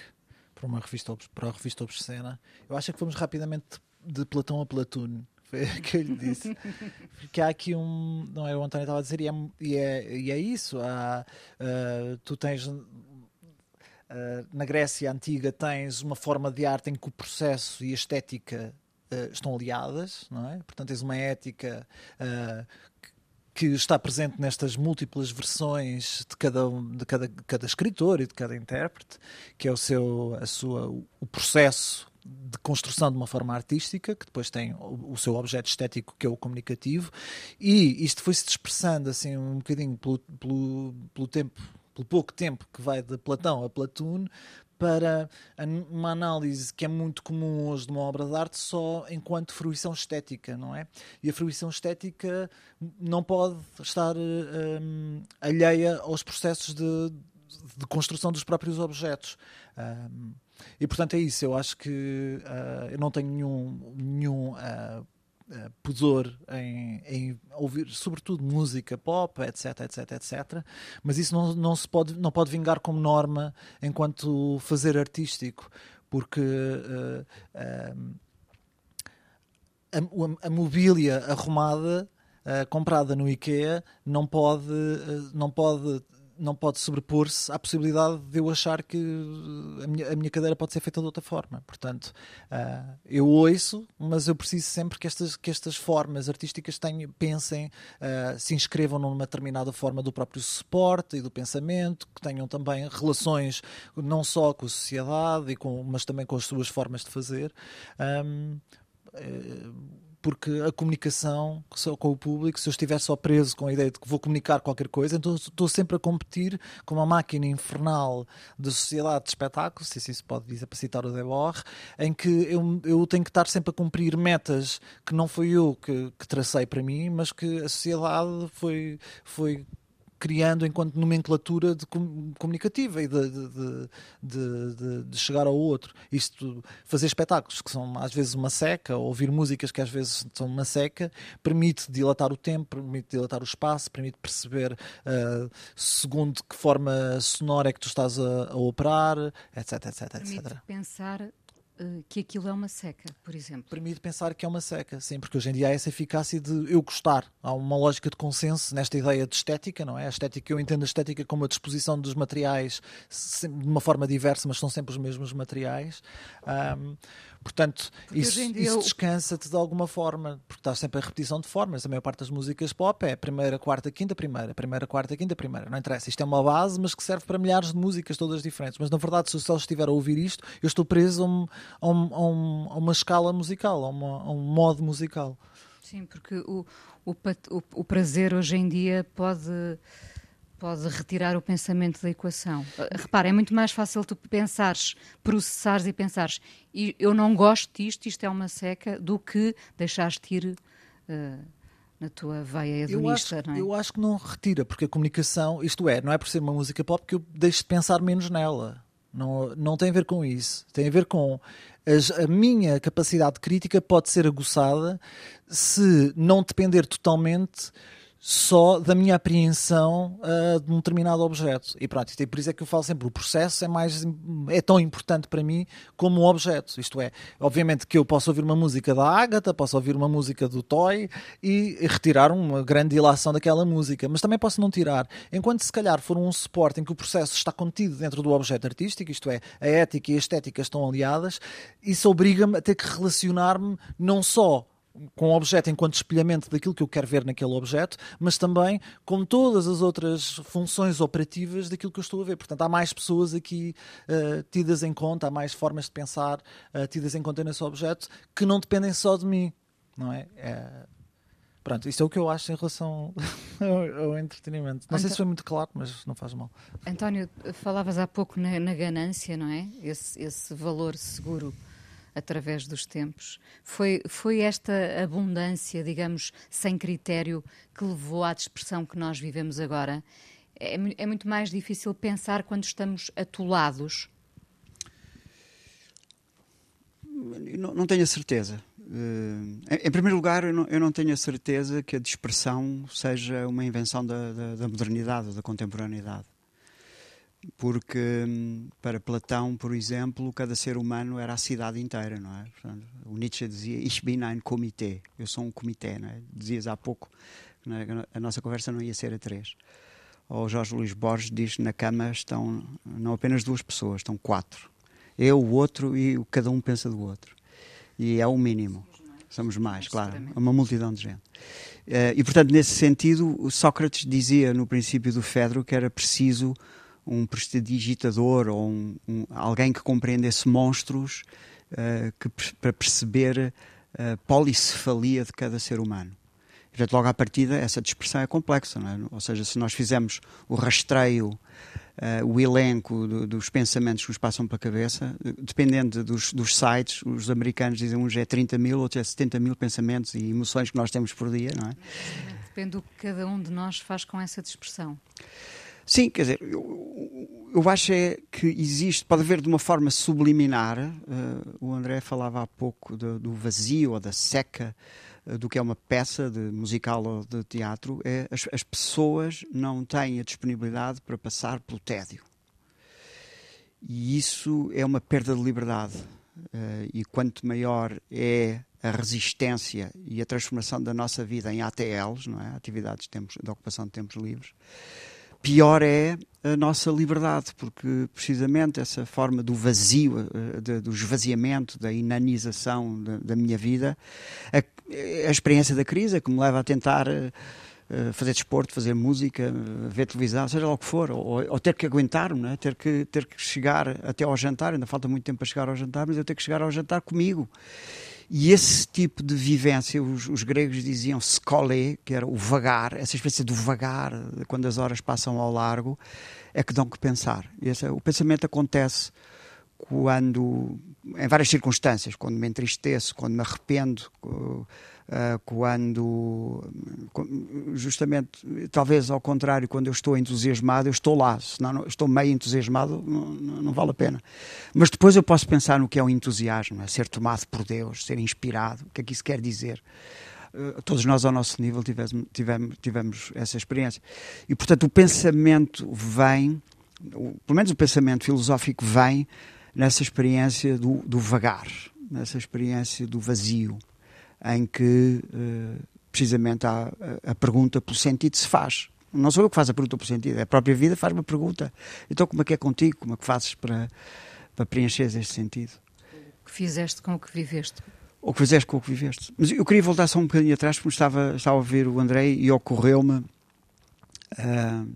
para uma revista para a revista Obscena. Eu acho que fomos rapidamente de Platão a Platoon. Foi o que eu lhe disse. Porque há aqui um. Não é o António estava a dizer, e é, e é, e é isso. Há, uh, tu tens. Uh, na Grécia Antiga tens uma forma de arte em que o processo e a estética uh, estão aliadas, não é? Portanto, tens uma ética que está presente nestas múltiplas versões de cada, de cada, cada escritor e de cada intérprete, que é o seu a sua, o processo de construção de uma forma artística, que depois tem o, o, seu objeto estético, que é o comunicativo, e isto foi-se dispersando assim um bocadinho pelo, pelo, pelo tempo pelo pouco tempo que vai de Platão a Platão, para uma análise que é muito comum hoje de uma obra de arte só enquanto fruição estética, não é? E a fruição estética não pode estar um, alheia aos processos de, de, construção dos próprios objetos. Um, e portanto é isso, eu acho que uh, eu não tenho nenhum, nenhum uh, uh, pudor em, em, ouvir, sobretudo música pop, etc, etc, etc. Mas isso não, não se pode, não pode vingar como norma enquanto fazer artístico, porque uh, uh, a, a, mobília arrumada comprada no IKEA não pode, não pode não pode sobrepor-se à possibilidade de eu achar que a minha, a minha cadeira pode ser feita de outra forma. Portanto, uh, eu ouço, mas eu preciso sempre que estas, que estas formas artísticas tenham, pensem, uh, se inscrevam numa determinada forma do próprio suporte e do pensamento, que tenham também relações não só com a sociedade, e com, mas também com as suas formas de fazer. Um, porque a comunicação com o público, se eu estiver só preso com a ideia de que vou comunicar qualquer coisa, então estou sempre a competir com uma máquina infernal de sociedade de espetáculos, se assim se pode dizer para citar o Debord, em que eu, eu tenho que estar sempre a cumprir metas que não foi eu que, que tracei para mim, mas que a sociedade foi, foi criando enquanto nomenclatura de comunicativa e de, de, de, chegar ao outro. Isto, fazer espetáculos que são às vezes uma seca, ouvir músicas que às vezes são uma seca, permite dilatar o tempo, permite dilatar o espaço, permite perceber uh, segundo que forma sonora é que tu estás a, a operar, etc, etc, permite etc. pensar eh, que aquilo é uma seca, por exemplo. Permite pensar que é uma seca, sim, porque hoje em dia há essa eficácia de eu gostar. Há uma lógica de consenso nesta ideia de estética, não é? A estética, eu entendo a estética como a disposição dos materiais de uma forma diversa, mas são sempre os mesmos materiais. Um, Portanto, porque isso, isso descansa-te de alguma forma, porque estás sempre a repetição de formas. A maior parte das músicas pop é primeira, quarta, quinta, primeira, primeira, quarta, quinta, primeira. Não interessa. Isto é uma base, mas que serve para milhares de músicas, todas diferentes. Mas na verdade, se eu só estiver a ouvir isto, eu estou preso a, um, a, um, a uma escala musical, a, uma, a, um modo musical. Sim, porque o, o, o, o prazer hoje em dia pode pode retirar o pensamento da equação. Uh, repara, é muito mais fácil tu pensares, processares e pensares e eu não gosto disto, isto é uma seca, do que deixaste ir uh, na tua veia hedonista, eu acho, não é? Eu acho que não retira, porque a comunicação, isto é, não é por ser uma música pop que eu deixo de pensar menos nela. Não, não tem a ver com isso. Tem a ver com as, a minha capacidade crítica pode ser aguçada se não depender totalmente só da minha apreensão uh, de um determinado objeto. E pronto, e por isso é que eu falo sempre, o processo é, mais, é tão importante para mim como o objeto. Isto é, obviamente que eu posso ouvir uma música da Agatha, posso ouvir uma música do Toy e retirar uma grande ilação daquela música, mas também posso não tirar. Enquanto se calhar for um suporte em que o processo está contido dentro do objeto artístico, isto é, a ética e a estética estão aliadas, isso obriga-me a ter que relacionar-me não só com o objeto enquanto espelhamento daquilo que eu quero ver naquele objeto, mas também com todas as outras funções operativas daquilo que eu estou a ver. Portanto, há mais pessoas aqui uh, tidas em conta, há mais formas de pensar uh, tidas em conta nesse objeto que não dependem só de mim, não é? é... Pronto, isso é o que eu acho em relação ao, [laughs] ao entretenimento. Não sei se foi muito claro, mas não faz mal. António, falavas há pouco na, na ganância, não é? Esse, esse valor seguro através dos tempos. Foi, foi esta abundância, digamos, sem critério, que levou à dispersão que nós vivemos agora? É, é muito mais difícil pensar quando estamos atolados? Não, não tenho a certeza. Em, em, primeiro lugar, eu não, eu não, tenho a certeza que a dispersão seja uma invenção da, da, da modernidade, da contemporaneidade porque hum, para Platão, por exemplo, cada ser humano era a cidade inteira, não é? Portanto, o Nietzsche dizia Ich bin ein Komitee, eu sou um comitê, não é? Dizias há pouco que é? a nossa conversa não ia ser a três. Ou Jorge Luís Borges diz na cama estão não apenas duas pessoas, estão quatro. Eu, o outro e cada um pensa do outro. E é o mínimo. somos mais, claro, uma multidão de gente. Uh, e, portanto, nesse sentido, Sócrates dizia no princípio do Fedro que era preciso um prestidigitador ou um, um, alguém que compreendesse monstros uh, que, para perceber a policefalia de cada ser humano. Portanto, logo à partida, essa dispersão é complexa, é? Ou seja, se nós fizermos o rastreio, uh, o elenco do, dos pensamentos que nos passam pela cabeça, dependendo dos, dos, sites, os americanos dizem uns é 30 mil, outros é 70 mil pensamentos e emoções que nós temos por dia, não é? Depende do que cada um de nós faz com essa dispersão. Sim, quer dizer, eu, eu acho é que existe, pode haver de uma forma subliminar, uh, o André falava há pouco do, do vazio ou da seca uh, do que é uma peça de musical ou de teatro, é as, as pessoas não têm a disponibilidade para passar pelo tédio. E isso é uma perda de liberdade. Uh, e quanto maior é a resistência e a transformação da nossa vida em ATLs, não é? atividades de, tempos, de ocupação de tempos livres, pior é a nossa liberdade, porque precisamente essa forma do vazio, eh, do esvaziamento, da inanização da, minha vida, a, a, experiência da crise que me leva a tentar uh, fazer desporto, fazer música, ver televisão, seja lá o que for, ou, ou ter que aguentar, não é? ter, que, ter que chegar até ao jantar, ainda falta muito tempo para chegar ao jantar, mas eu tenho que chegar ao jantar comigo. E esse tipo de vivência, os, os gregos diziam skole, que era o vagar, essa espécie do vagar, quando as horas passam ao largo, é que dão que pensar. Esse, o pensamento acontece quando, em várias circunstâncias, quando me entristeço, quando me arrependo, uh, quando justamente, talvez ao contrário, quando eu estou entusiasmado, eu estou lá, se não estou meio entusiasmado, não, não, vale a pena. Mas depois eu posso pensar no que é o entusiasmo, é ser tomado por Deus, ser inspirado, o que é que isso quer dizer? Uh, todos nós ao nosso nível tivemos, tivemos, tivemos essa experiência. E portanto o pensamento vem, pelo menos o pensamento filosófico vem nessa experiência do, do vagar, nessa experiência do vazio em que uh, precisamente há a, a pergunta pelo sentido se faz. Não sou eu que faço a pergunta pelo sentido, é a própria vida faz uma pergunta. Então, como é que é contigo? Como é que fazes para, para preencher este sentido? O que fizeste com o que viveste? O que fizeste com o que viveste. Mas eu queria voltar só um bocadinho atrás, porque estava, estava a ouvir o André e ocorreu-me uh,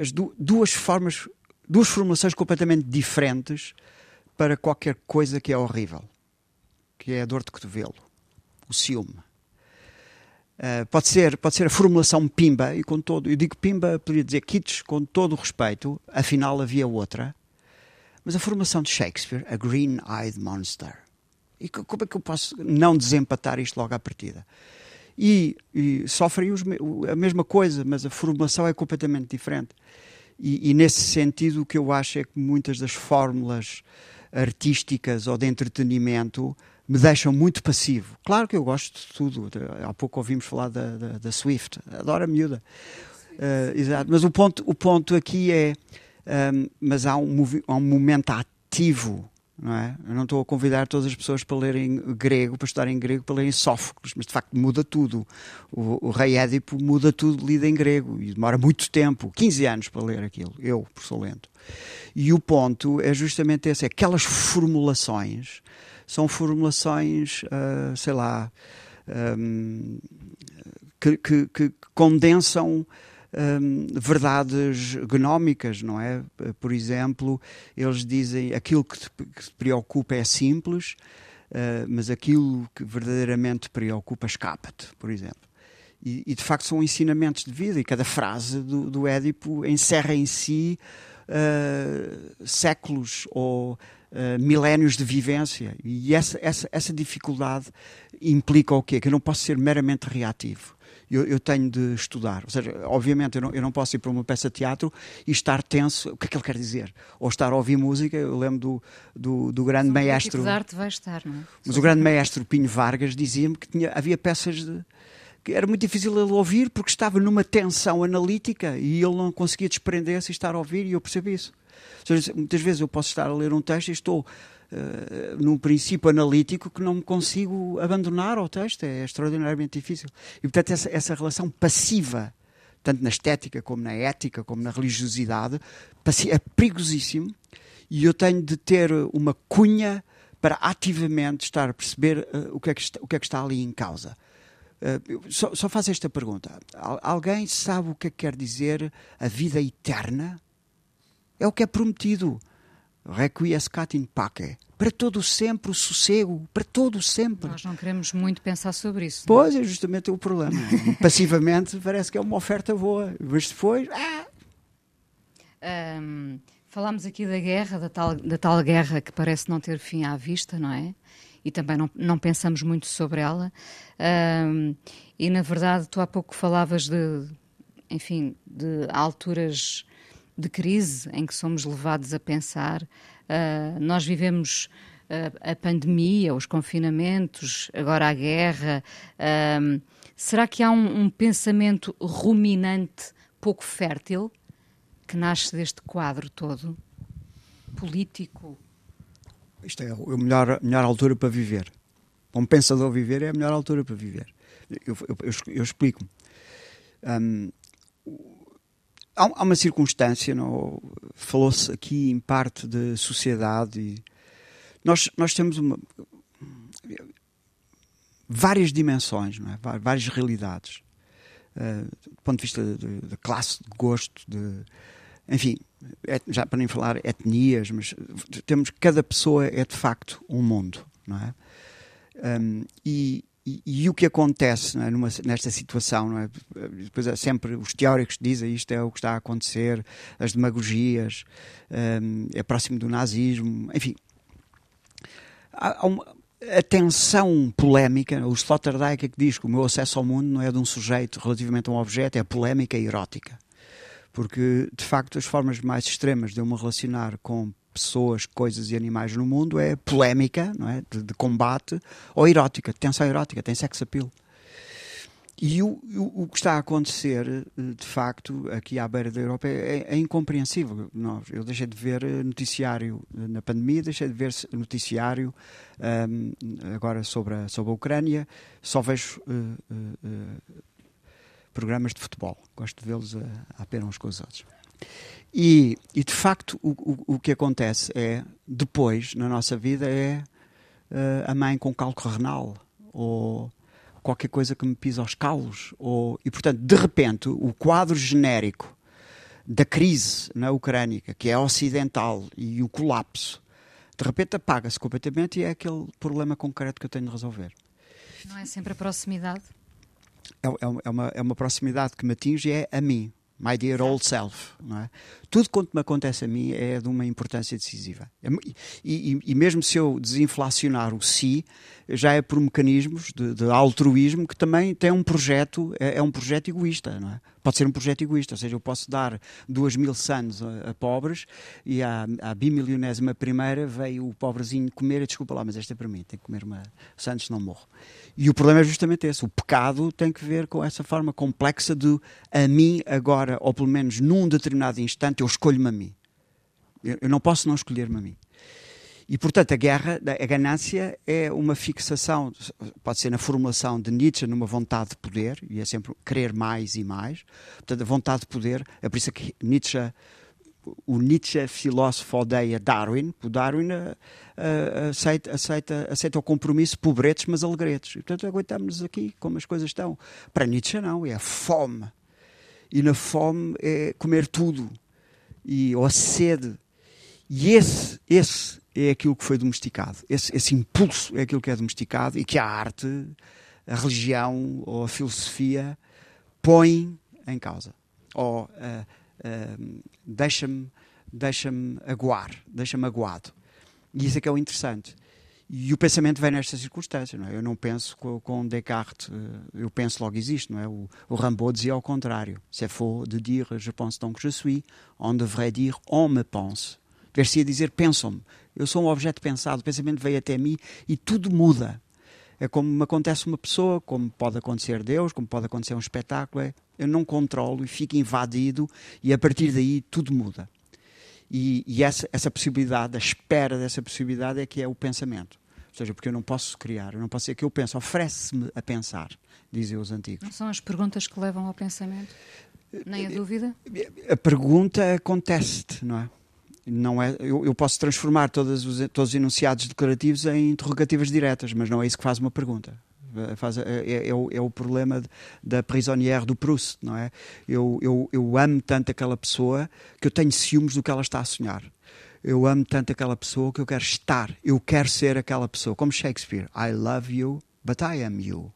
as du duas formas, duas formulações completamente diferentes para qualquer coisa que é horrível que é a dor de cotovelo, o ciúme. Uh, pode, ser, pode ser a formulação pimba, e com todo, eu digo pimba, poderia dizer kits com todo o respeito, afinal havia outra, mas a formação de Shakespeare, a Green-Eyed Monster. E como é que eu posso não desempatar isto logo à partida? E, e sofrem os, a mesma coisa, mas a formulação é completamente diferente. E, e, nesse sentido, o que eu acho é que muitas das fórmulas artísticas ou de entretenimento me deixam muito passivo. Claro que eu gosto de tudo. Há pouco ouvimos falar da, da, da Swift. Adoro a miúda. Uh, exato. Mas o ponto, o ponto aqui é. Um, mas há um, há um momento ativo. Não é? Eu não estou a convidar todas as pessoas para lerem grego, para estudarem grego, para lerem Sófocles, mas de facto muda tudo. O, o rei Édipo muda tudo lido em grego e demora muito tempo 15 anos para ler aquilo. Eu, por sou lento. E o ponto é justamente esse: é aquelas formulações são formulações, uh, sei lá, um, que, que, que, condensam um, verdades gnómicas, não é? Por exemplo, eles dizem aquilo que te, que te preocupa é simples, uh, mas aquilo que verdadeiramente te preocupa escapa-te, por exemplo. E, e, de facto são ensinamentos de vida, e cada frase do, do Édipo encerra em si uh, séculos ou uh, milénios de vivência. E essa, essa, essa dificuldade implica o quê? Que eu não posso ser meramente reativo. Eu, eu, tenho de estudar. Ou seja, obviamente eu não, eu não, posso ir para uma peça de teatro e estar tenso. O que é que ele quer dizer? Ou estar a ouvir música. Eu lembro do, do, do grande Só maestro. De arte vai estar, não é? Mas o grande maestro Pinho Vargas dizia-me que tinha, havia peças de, que era muito difícil ele ouvir porque estava numa tensão analítica e ele não conseguia desprender-se e estar a ouvir, e eu percebi isso. Seja, muitas vezes eu posso estar a ler um texto e estou uh, num princípio analítico que não me consigo abandonar ao texto, é extraordinariamente difícil. E portanto, essa, essa relação passiva, tanto na estética como na ética, como na religiosidade, é perigosíssimo e eu tenho de ter uma cunha para ativamente estar a perceber uh, o, que é que está, o que é que está ali em causa. Uh, só, só faço esta pergunta: alguém sabe o que, é que quer dizer a vida eterna? É o que é prometido. Requiescat in pace. Para todo sempre o sossego, para todo sempre. Nós não queremos muito pensar sobre isso. Pois, é justamente o problema. Passivamente parece que é uma oferta boa, mas depois. Ah! Um, falámos aqui da guerra, da tal, da tal guerra que parece não ter fim à vista, não é? E também não, não pensamos muito sobre ela. Um, e na verdade, tu há pouco falavas de, enfim, de alturas de crise em que somos levados a pensar. Uh, nós vivemos uh, a pandemia, os confinamentos, agora a guerra. Uh, será que há um, um, pensamento ruminante pouco fértil que nasce deste quadro todo político? Isto é a melhor, melhor altura para viver. Um pensador viver é a melhor altura para viver. Eu, eu, eu, eu explico. Um, há, uma circunstância, falou-se aqui em parte de sociedade. E nós, nós temos uma, várias dimensões, é? várias realidades. Uh, do ponto de vista de, classe, de gosto, de. Enfim, et, já para nem falar etnias, mas temos. Cada pessoa é de facto um mundo, não é? Um, e, e, e, o que acontece é? Numa, nesta situação, é? Depois é sempre os teóricos dizem isto é o que está a acontecer, as demagogias, um, é próximo do nazismo, enfim. Há, há uma, a tensão polémica, o Sloterdijk é que diz que o meu acesso ao mundo não é de um sujeito relativamente a um objeto, é polémica e erótica. Porque, de facto, as formas mais extremas de eu me relacionar com pessoas, coisas e animais no mundo é polémica, não é? De, de combate, ou erótica, tensão erótica, tem sex appeal. E o, o, o, que está a acontecer, eh, de facto, aqui à beira da Europa é, é incompreensível. Nós, eu deixei de ver eh, noticiário eh, na pandemia, deixei de ver noticiário um, agora sobre a, sobre a Ucrânia, só vejo uh, uh, uh, programas de futebol. Gosto de vê-los a, a apenas com os outros. E, e de facto, o, o, o, que acontece é, depois, na nossa vida, é uh, a mãe com cálculo renal, ou qualquer coisa que me pisa os calos. Ou, e, portanto, de repente, o quadro genérico da crise na Ucrânia, que é ocidental, e o colapso, de repente apaga-se completamente e é aquele problema concreto que eu tenho de resolver. Não é sempre a proximidade? É, é, é, uma, é uma proximidade que me atinge é a mim. My dear old self. É? Tudo quanto me acontece a mim é de uma importância decisiva. E, e, e mesmo se eu desinflacionar o si, já é por mecanismos de, de altruísmo que também tem um projeto, é, é, um projeto egoísta, não é? Pode ser um projeto egoísta, ou seja, eu posso dar duas mil sanos a, a, pobres e à, à bimilionésima primeira veio o pobrezinho comer desculpa lá, mas esta é para mim, tem que comer uma santos não morro. E o problema é justamente esse, o pecado tem que ver com essa forma complexa de a mim agora, ou pelo menos num determinado instante, eu escolho-me a mim. Eu, eu não posso não escolher-me a mim. E, portanto, a guerra, a ganância é uma fixação, pode ser na formulação de Nietzsche, numa vontade de poder, e é sempre querer mais e mais. Portanto, a vontade de poder, é por isso que Nietzsche, o Nietzsche filósofo odeia Darwin, o Darwin uh, aceita, aceita, aceita o compromisso pobretes, mas alegretes. E, portanto, aguentamos aqui como as coisas estão. Para Nietzsche, não, é a fome. E na fome é comer tudo. E, ou a sede. E esse, esse é aquilo que foi domesticado. Esse, esse, impulso é aquilo que é domesticado e que a arte, a religião ou a filosofia põe em causa. Ou uh, uh, deixa-me deixa aguar, deixa-me aguado. E isso é que é o interessante. E o pensamento vem nestas circunstâncias. Não é? Eu não penso com, com Descartes, eh, eu penso logo existe. Não é? o, o dizia ao contrário. C'est faux de dire je pense donc je suis. On devrait dire on me pense. Deve-se dizer pensam-me. Eu sou um objeto pensado, o pensamento veio até mim e tudo muda. É como me acontece uma pessoa, como pode acontecer Deus, como pode acontecer um espetáculo. É, eu não controlo e fico invadido e a partir daí tudo muda. E, e essa, essa possibilidade, a espera dessa possibilidade é que é o pensamento. Ou seja, porque eu não posso criar, eu não posso ser que eu penso, oferece-me a pensar, dizem os antigos. Não são as perguntas que levam ao pensamento? Nem a dúvida? A pergunta acontece-te, não é? Não é, eu, eu posso transformar todos os, todos os enunciados declarativos em interrogativas diretas, mas não é isso que faz uma pergunta. Faz, é, é, é, o, é, o, problema de, da prisonnière do Proust, não é? Eu, eu, eu amo tanto aquela pessoa que eu tenho ciúmes do que ela está a sonhar. Eu amo tanto aquela pessoa que eu quero estar, eu quero ser aquela pessoa. Como Shakespeare, I love you, but I am you.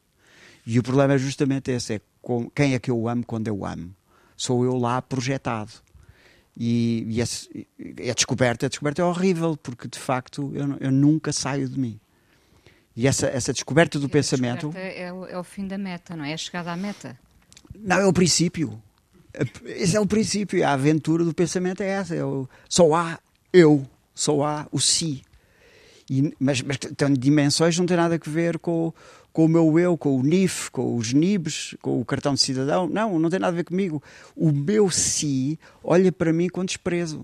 E o problema é justamente esse: é com, quem é que eu amo quando eu amo? Sou eu lá projetado. E, e esse, a descoberta, a descoberta é horrível, porque de facto eu, eu nunca saio de mim. E essa, essa descoberta do pensamento. É o, é o fim da meta, não é? É a chegada à meta. Não, é o princípio. Esse é o princípio. A aventura do pensamento é essa. É o, só há eu, só há o si. E, mas, mas tem dimensões não tem nada a ver com, com o meu eu, com o NIF, com os NIBs, com o cartão de cidadão. Não, não tem nada a ver comigo. O meu si olha para mim com desprezo.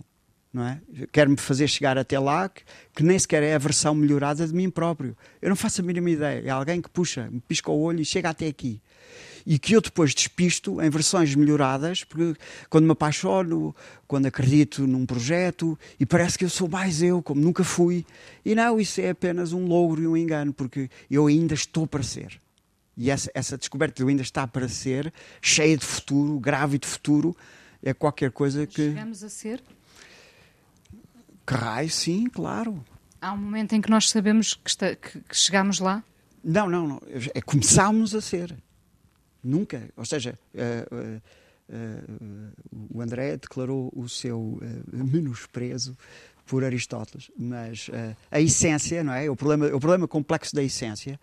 Não é? Quer-me fazer chegar até lá, que, que, nem sequer é a versão melhorada de mim próprio. Eu não faço a mínima ideia. É alguém que puxa, me pisca o olho e chega até aqui e que eu depois despisto em versões melhoradas, porque quando me apaixono, quando acredito num projeto e parece que eu sou mais eu, como nunca fui. E não, isso é apenas um logro e um engano, porque eu ainda estou para ser. E essa, essa descoberta de eu ainda está para ser, cheia de futuro, grave de futuro, é qualquer coisa que. Chegamos a ser? Raio, sim, claro. Há um momento em que nós sabemos que, está, que, que chegamos lá? Não, não, não. É começámos a ser. Nunca. Ou seja, uh, uh, o André declarou o seu menosprezo por Aristóteles, mas a essência, não é? O problema, o problema complexo da essência,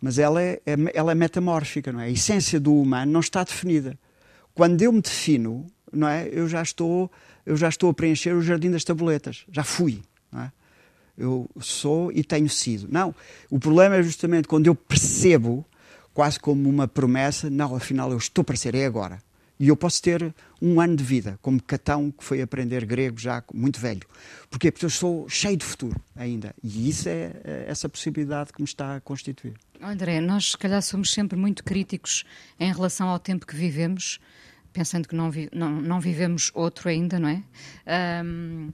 mas ela é, é, ela é metamórfica, não é? A essência do humano não está definida. Quando eu me defino, não é? Eu já estou, eu já estou a preencher o jardim das tabuletas, já fui, não é? Eu sou e tenho sido. Não, o problema é justamente quando eu percebo quase como uma promessa, não, afinal eu estou para ser, é agora. E eu posso ter um ano de vida, como Catão, que foi aprender grego já muito velho. Porquê? Porque eu sou cheio de futuro ainda. E isso é, é essa possibilidade que me está a constituir. André, nós se calhar somos sempre muito críticos em relação ao tempo que vivemos, pensando que não, vi, não, não vivemos outro ainda, não é? Um,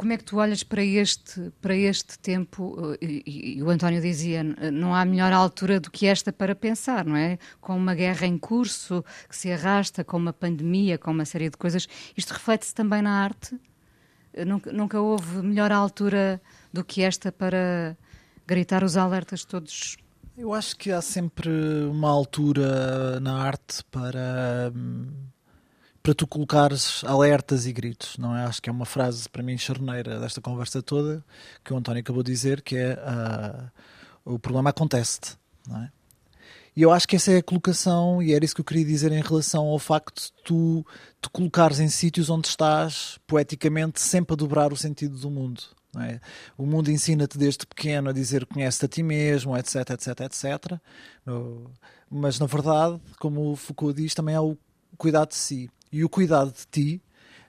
como é que tu olhas para este, para este tempo? Eh, e, e, o António dizia, não há melhor altura do que esta para pensar, não é? Com uma guerra em curso que se arrasta, com uma pandemia, com uma série de coisas. Isto reflete-se também na arte? Eh, nunca, nunca houve melhor altura do que esta para gritar os alertas todos eu acho que há sempre uma altura na arte para hum, para tu colocares alertas e gritos, não é? Acho que é uma frase para mim charneira desta conversa toda que o António acabou de dizer, que é uh, o problema acontece-te, não é? E eu acho que essa é a colocação, e era isso que eu queria dizer em relação ao facto de tu te colocares em sítios onde estás, poeticamente, sempre a dobrar o sentido do mundo. É? O mundo ensina-te desde pequeno a dizer conhece-te a ti mesmo, etc, etc, etc. Mas, na verdade, como o Foucault diz, também há o cuidado de si e o cuidado de ti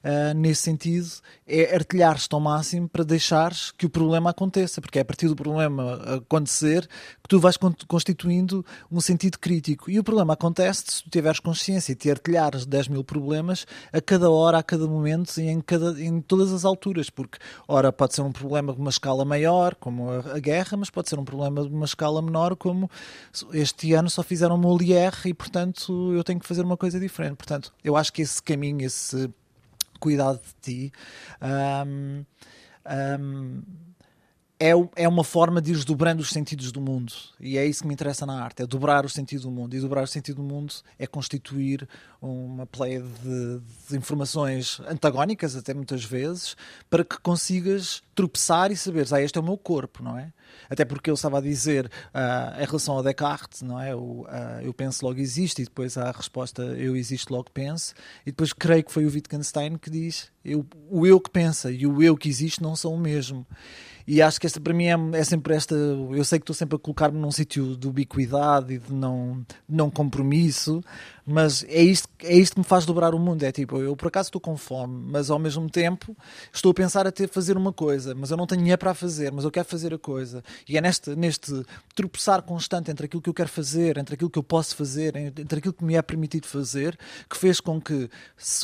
uh, nesse sentido, é artilhares-te ao máximo para deixares que o problema aconteça, porque é a partir do problema acontecer que tu vais constituindo um sentido crítico. E o problema acontece se tu tiveres consciência e te artilhares 10 mil problemas a cada hora, a cada momento e em, cada, em todas as alturas, porque, ora, pode ser um problema de uma escala maior, como a, a guerra, mas pode ser um problema de uma escala menor, como este ano só fizeram Molière e, portanto, eu tenho que fazer uma coisa diferente. Portanto, eu acho que esse caminho, esse cuidado de ti. Um, um, é, é uma forma de ir dobrando os sentidos do mundo. E é isso que me interessa na arte: é dobrar o sentido do mundo. E dobrar o sentido do mundo é constituir uma play de, de informações antagónicas, até muitas vezes, para que consigas tropeçar e saberes, ah, este é o meu corpo, não é? Até porque ele estava a dizer uh, em relação ao Descartes, não é? O, uh, eu penso logo existe, e depois há a resposta eu existo logo penso, e depois creio que foi o Wittgenstein que diz eu, o eu que pensa e o eu que existe não são o mesmo. E acho que esta para mim é, é sempre esta. Eu sei que estou sempre a colocar-me num sítio de ubiquidade e de não, de não compromisso, Mas é isto, é isto que me faz dobrar o mundo. É tipo, eu por acaso estou com fome, mas ao mesmo tempo estou a pensar a ter fazer uma coisa, mas eu não tenho dinheiro para fazer, mas eu quero fazer a coisa. E é neste, neste tropeçar constante entre aquilo que eu quero fazer, entre aquilo que eu posso fazer, entre aquilo que me é permitido fazer, que fez com que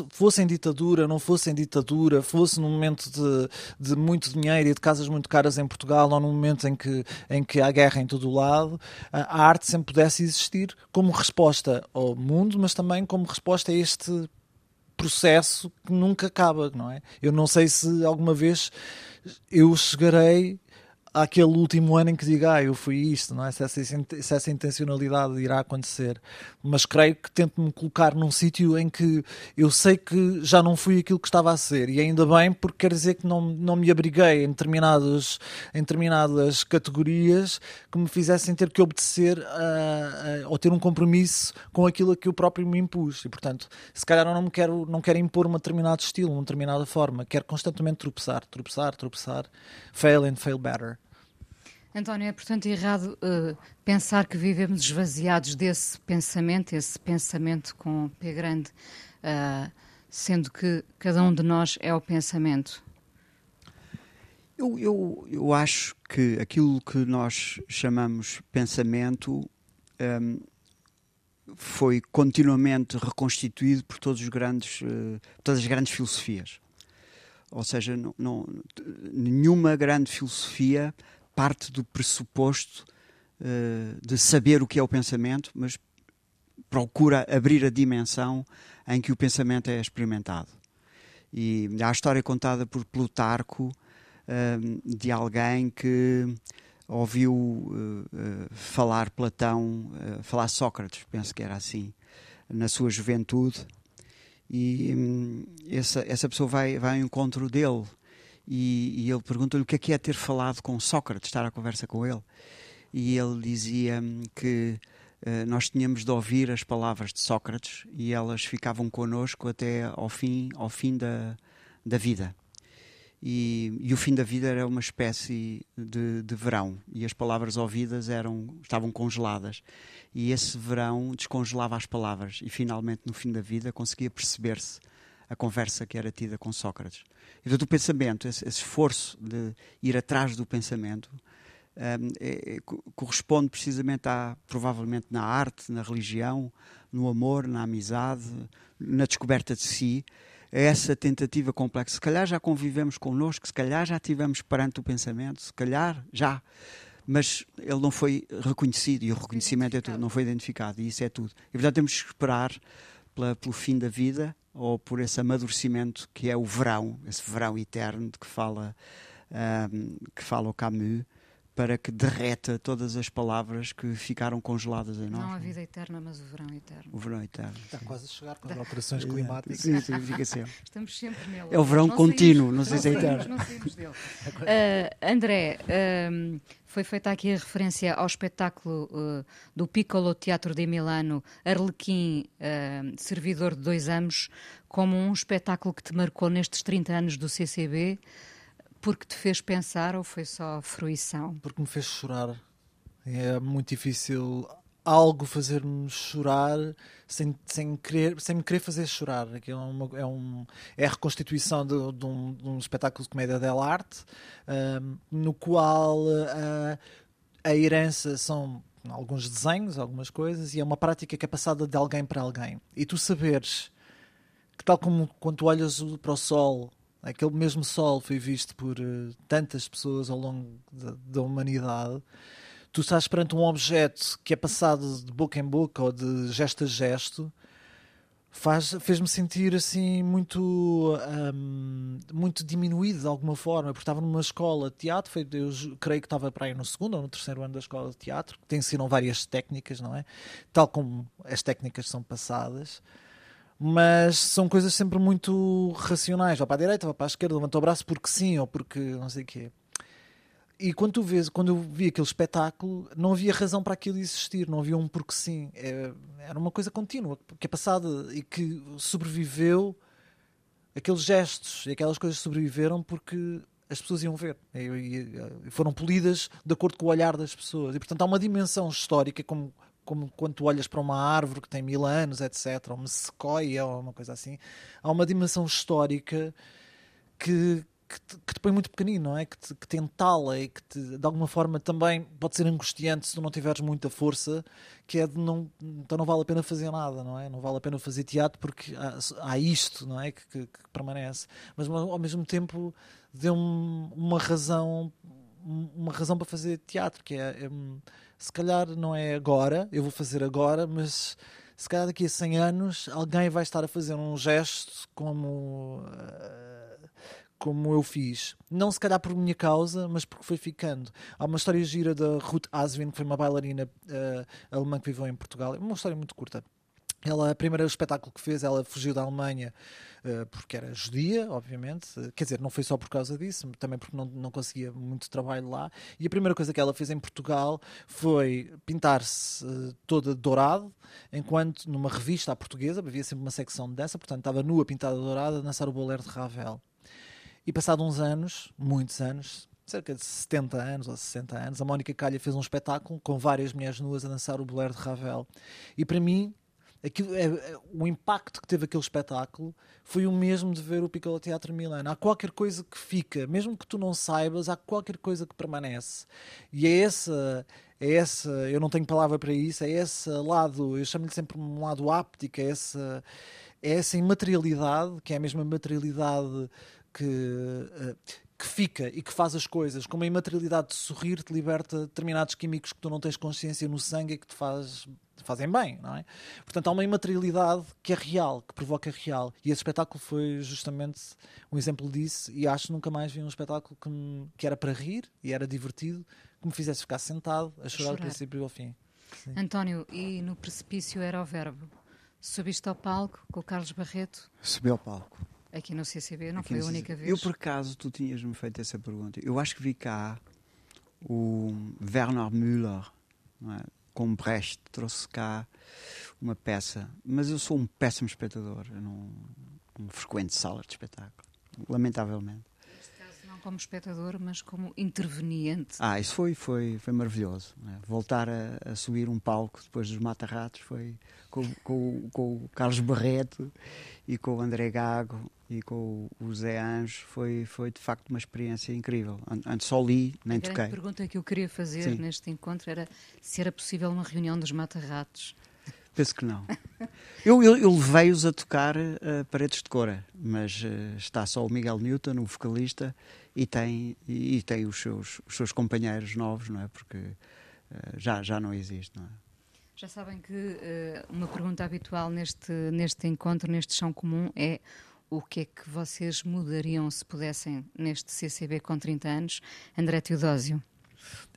fosse em ditadura, não fosse em ditadura, fosse num momento de, de muito dinheiro e de casas muito caras em Portugal, ou num momento em que, em que há guerra em todo o lado, a arte sempre pudesse existir como resposta ao mundo, mas também como resposta a este processo que nunca acaba, não é? Eu não sei se alguma vez eu chegarei àquele último ano em que diga, ah, eu fui isto, não é? Se essa, se essa intencionalidade irá acontecer. Mas creio que tento me colocar num sítio em que eu sei que já não fui aquilo que estava a ser. E ainda bem, porque quer dizer que não, não me abriguei em, determinados, em determinadas categorias que me fizessem ter que obedecer a, a, ou ter um compromisso com aquilo a que eu próprio me impus. E, portanto, se calhar eu não me quero, não quero impor um determinado estilo, uma determinada forma. Quero constantemente tropeçar, tropeçar, tropeçar. Fail and fail better. António, é portanto errado uh, pensar que vivemos esvaziados desse pensamento, esse pensamento com P grande, uh, sendo que cada um de nós é o pensamento. Eu, eu, eu acho que aquilo que nós chamamos pensamento um, ehm, foi continuamente reconstituído por todos os grandes, uh, todas as grandes filosofias. Ou seja, não, não, nenhuma grande filosofia parte do pressuposto uh, de saber o que é o pensamento, mas procura abrir a dimensão em que o pensamento é experimentado. E há a história contada por Plutarco uh, de alguém que ouviu uh, falar Platão, falar Sócrates, penso que era assim, na sua juventude, e um, essa, essa pessoa vai, vai ao encontro dele e, e ele pergunta-lhe o que é que é ter falado com Sócrates, estar à conversa com ele. E ele dizia que uh, nós tínhamos de ouvir as palavras de Sócrates e elas ficavam connosco até ao fim, ao fim da, da vida. E, e, o fim da vida era uma espécie de, de, verão e as palavras ouvidas eram estavam congeladas e esse verão descongelava as palavras e finalmente no fim da vida conseguia perceber-se a conversa que era tida com Sócrates. E todo o pensamento, esse, esse, esforço de ir atrás do pensamento, um, é, é, corresponde precisamente a, provavelmente na arte, na religião, no amor, na amizade, na descoberta de si, a essa tentativa complexa. Se calhar já convivemos connosco, se calhar já tivemos perante o pensamento, se calhar já, mas ele não foi reconhecido e o reconhecimento é tudo, não foi identificado e isso é tudo. E portanto temos que esperar pela, pelo fim da vida ou por esse amadurecimento que é o verão, esse verão eterno de que fala, um, que fala o Camus, para que derreta todas as palavras que ficaram congeladas em nós. Não a vida eterna, mas o verão eterno. O verão eterno. Está quase a chegar com as alterações climáticas. Sim, sim, fica sempre. [laughs] Estamos sempre nele. É o verão não contínuo, saímos, não sei se é eterno. Não saímos dele. Uh, André, uh, foi feita aqui a referência ao espetáculo uh, do Piccolo Teatro de Milano, Arlequim, servidor de dois anos, como um espetáculo que te marcou nestes 30 anos do CCB. Porque te fez pensar ou foi só fruição? Porque me fez chorar. É muito difícil algo fazer-me chorar sem, sem, querer, sem me querer fazer chorar. É, uma, é, um, é a reconstituição de, de, um, de um espetáculo de comédia dell'arte, uh, no qual uh, a herança são alguns desenhos, algumas coisas, e é uma prática que é passada de alguém para alguém. E tu saberes que, tal como quando olhas para o sol aquele mesmo sol foi visto por uh, tantas pessoas ao longo da, da, humanidade, tu estás perante um objeto que é passado de boca em boca ou de gesto a gesto, fez-me sentir assim muito um, muito diminuído de alguma forma, porque estava numa escola de teatro, foi, eu creio que estava para aí no segundo ou no terceiro ano da escola de teatro, que te ensinam várias técnicas, não é? Tal como as técnicas são passadas mas são coisas sempre muito racionais. Vai para a direita, vai para a esquerda, levanta o braço porque sim ou porque não sei o quê. E quando tu vês, quando eu vi aquele espetáculo, não havia razão para aquilo existir, não havia um porque sim. É, era uma coisa contínua, que é passada e que sobreviveu. Aqueles gestos e aquelas coisas sobreviveram porque as pessoas iam ver e, foram polidas de acordo com o olhar das pessoas. E portanto há uma dimensão histórica, como como quando tu olhas para uma árvore que tem mil anos, etc., ou uma sequoia, ou uma coisa assim, há uma dimensão histórica que, que te, que te põe muito pequenino, não é? Que te, que te entala e que te, de alguma forma também pode ser angustiante se tu não tiveres muita força, que é de não, então não vale a pena fazer nada, não é? Não vale a pena fazer teatro porque há, há isto, não é? Que, que, que, permanece. Mas ao mesmo tempo deu-me uma razão, uma razão para fazer teatro, que é, é se calhar não é agora, eu vou fazer agora, mas se calhar daqui a 100 anos alguém vai estar a fazer um gesto como. Uh, como eu fiz. Não se calhar por minha causa, mas porque foi ficando. Há uma história gira da Ruth Aswin, que foi uma bailarina uh, alemã que viveu em Portugal. É uma história muito curta. Ela, o primeiro espetáculo que fez, ela fugiu da Alemanha uh, porque era judia, obviamente. Uh, quer dizer, não foi só por causa disso, também porque não, não conseguia muito trabalho lá. E a primeira coisa que ela fez em Portugal foi pintar-se uh, toda dourado, enquanto numa revista à portuguesa, havia sempre uma secção de dança, portanto estava nua pintada dourada a dançar o bolero de Ravel. E passado uns anos, muitos anos, cerca de 70 anos ou 60 anos, a Mónica Calha fez um espetáculo com várias mulheres nuas a dançar o bolero de Ravel. E para mim, aquilo, é, é, o impacto que teve aquele espetáculo foi o mesmo de ver o Piccolo Teatro Milano. Há qualquer coisa que fica, mesmo que tu não saibas, há qualquer coisa que permanece. E é essa, é essa, eu não tenho palavra para isso, é esse lado, eu chamo-lhe sempre um lado áptico, é essa, é essa imaterialidade, que é a mesma materialidade que, uh, que fica e que faz as coisas, como a imaterialidade de sorrir te liberta determinados químicos que tu não tens consciência no sangue e que te faz, fazem bem, não é? Portanto, há uma imaterialidade que é real, que provoca real. E esse espetáculo foi justamente um exemplo disso e acho que nunca mais vi um espetáculo que, me, que era para rir e era divertido, que me fizesse ficar sentado a chorar, do princípio ao fim. Sim. António, e no precipício era o verbo? Subiste ao palco com o Carlos Barreto? Subi ao palco. Aqui no CCB não Aqui foi a única vez? Eu, por acaso, tu tinhas-me feito essa pergunta. Eu acho que vi cá o Werner Müller, é? Com Brecht, trouxe cá uma peça. Mas eu sou um péssimo espectador. Eu não, não frequento salas de espetáculo, lamentavelmente como espectador, mas como interveniente. Ah, isso foi, foi, foi maravilhoso. Né? Voltar a, a, subir um palco depois dos Mata-Ratos foi com, com, com, o Carlos Barreto e com o André Gago e com o Zé Anjo foi, foi de facto uma experiência incrível. Antes só li, nem a toquei. A pergunta que eu queria fazer Sim. neste encontro era se era possível uma reunião dos Mata-Ratos. Penso que não. Eu, eu, eu levei-os a tocar uh, paredes de cora, mas uh, está só o Miguel Newton, o vocalista, e tem, e, tem os, seus, os seus companheiros novos, não é? Porque uh, já, já não existe, não é? Já sabem que uma pergunta habitual neste, neste encontro, neste chão comum, é o que é que vocês mudariam se pudessem neste CCB com 30 anos? André Teodósio.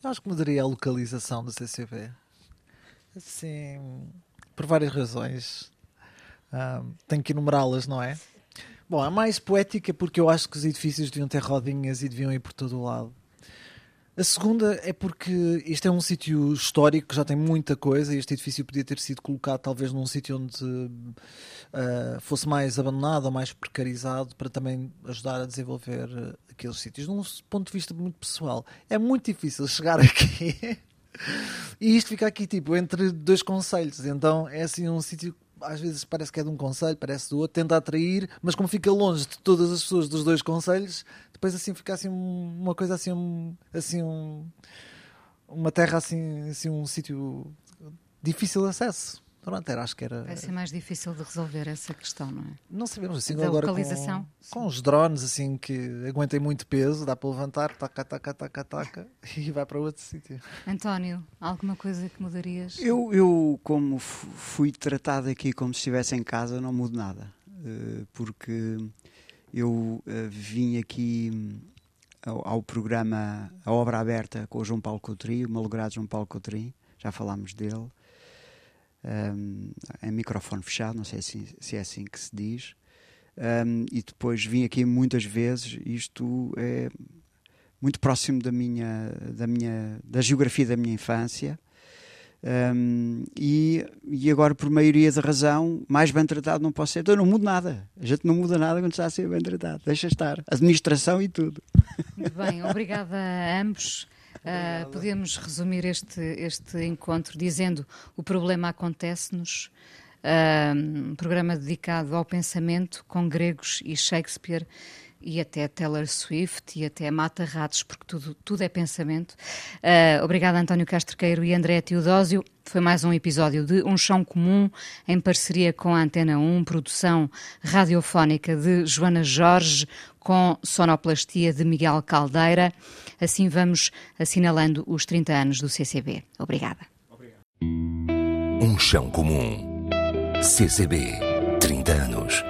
Eu acho que mudaria a localização do CCB. Assim, por várias razões. Um, tenho que enumerá-las, não é? Bom, a mais poética porque eu acho que os edifícios deviam ter rodinhas e deviam ir por todo o lado. A segunda é porque este é um sítio histórico que já tem muita coisa e este edifício podia ter sido colocado talvez num sítio onde uh, fosse mais abandonado ou mais precarizado para também ajudar a desenvolver uh, aqueles sítios. Num ponto de vista muito pessoal, é muito difícil chegar [laughs] aqui e isto fica aqui, tipo, entre dois conselhos. Então é assim um sítio às vezes parece que é de um conselho, parece do outro, tenta atrair, mas como fica longe de todas as pessoas dos dois conselhos, depois assim fica assim uma coisa assim, assim um, uma terra assim, assim um sítio difícil de acesso. Pronto, era, acho que era. Vai ser mais difícil de resolver essa questão, não é? Não sabemos assim da agora localização. Com, com, os drones assim que aguentem muito peso, dá para levantar, taca, taca, taca, taca [laughs] e vai para outro sítio. António, alguma coisa que mudarias? Eu, eu como fui tratado aqui como se estivesse em casa, não mudo nada, eh, porque eu eh, vim aqui hum, ao, ao programa A Obra Aberta com o João Paulo Coutrinho, o malogrado João Paulo Coutrinho, já falámos dele um, em microfone fechado, não sei se, se é assim que se diz. Um, e depois vim aqui muitas vezes. Isto é muito próximo da minha, da minha, da geografia da minha infância. Um, e, e agora, por maioria da razão, mais bem tratado não posso ser. Então, eu não mudo nada. A gente não muda nada quando está a ser bem tratado. Deixa estar. Administração e tudo. Muito bem, obrigada a ambos. Uh, podemos resumir este, este encontro dizendo o problema acontece-nos. Uh, um programa dedicado ao pensamento com gregos e Shakespeare e até Taylor Swift e até Mata Ratos, porque tudo, tudo é pensamento. Uh, obrigada, António Castrequeiro e André Teodósio. Foi mais um episódio de Um Chão Comum, em parceria com a Antena 1, produção radiofónica de Joana Jorge, com sonoplastia de Miguel Caldeira. Assim vamos assinalando os 30 anos do CCB. Obrigada. Obrigado. Um Chão Comum. CCB, 30 anos.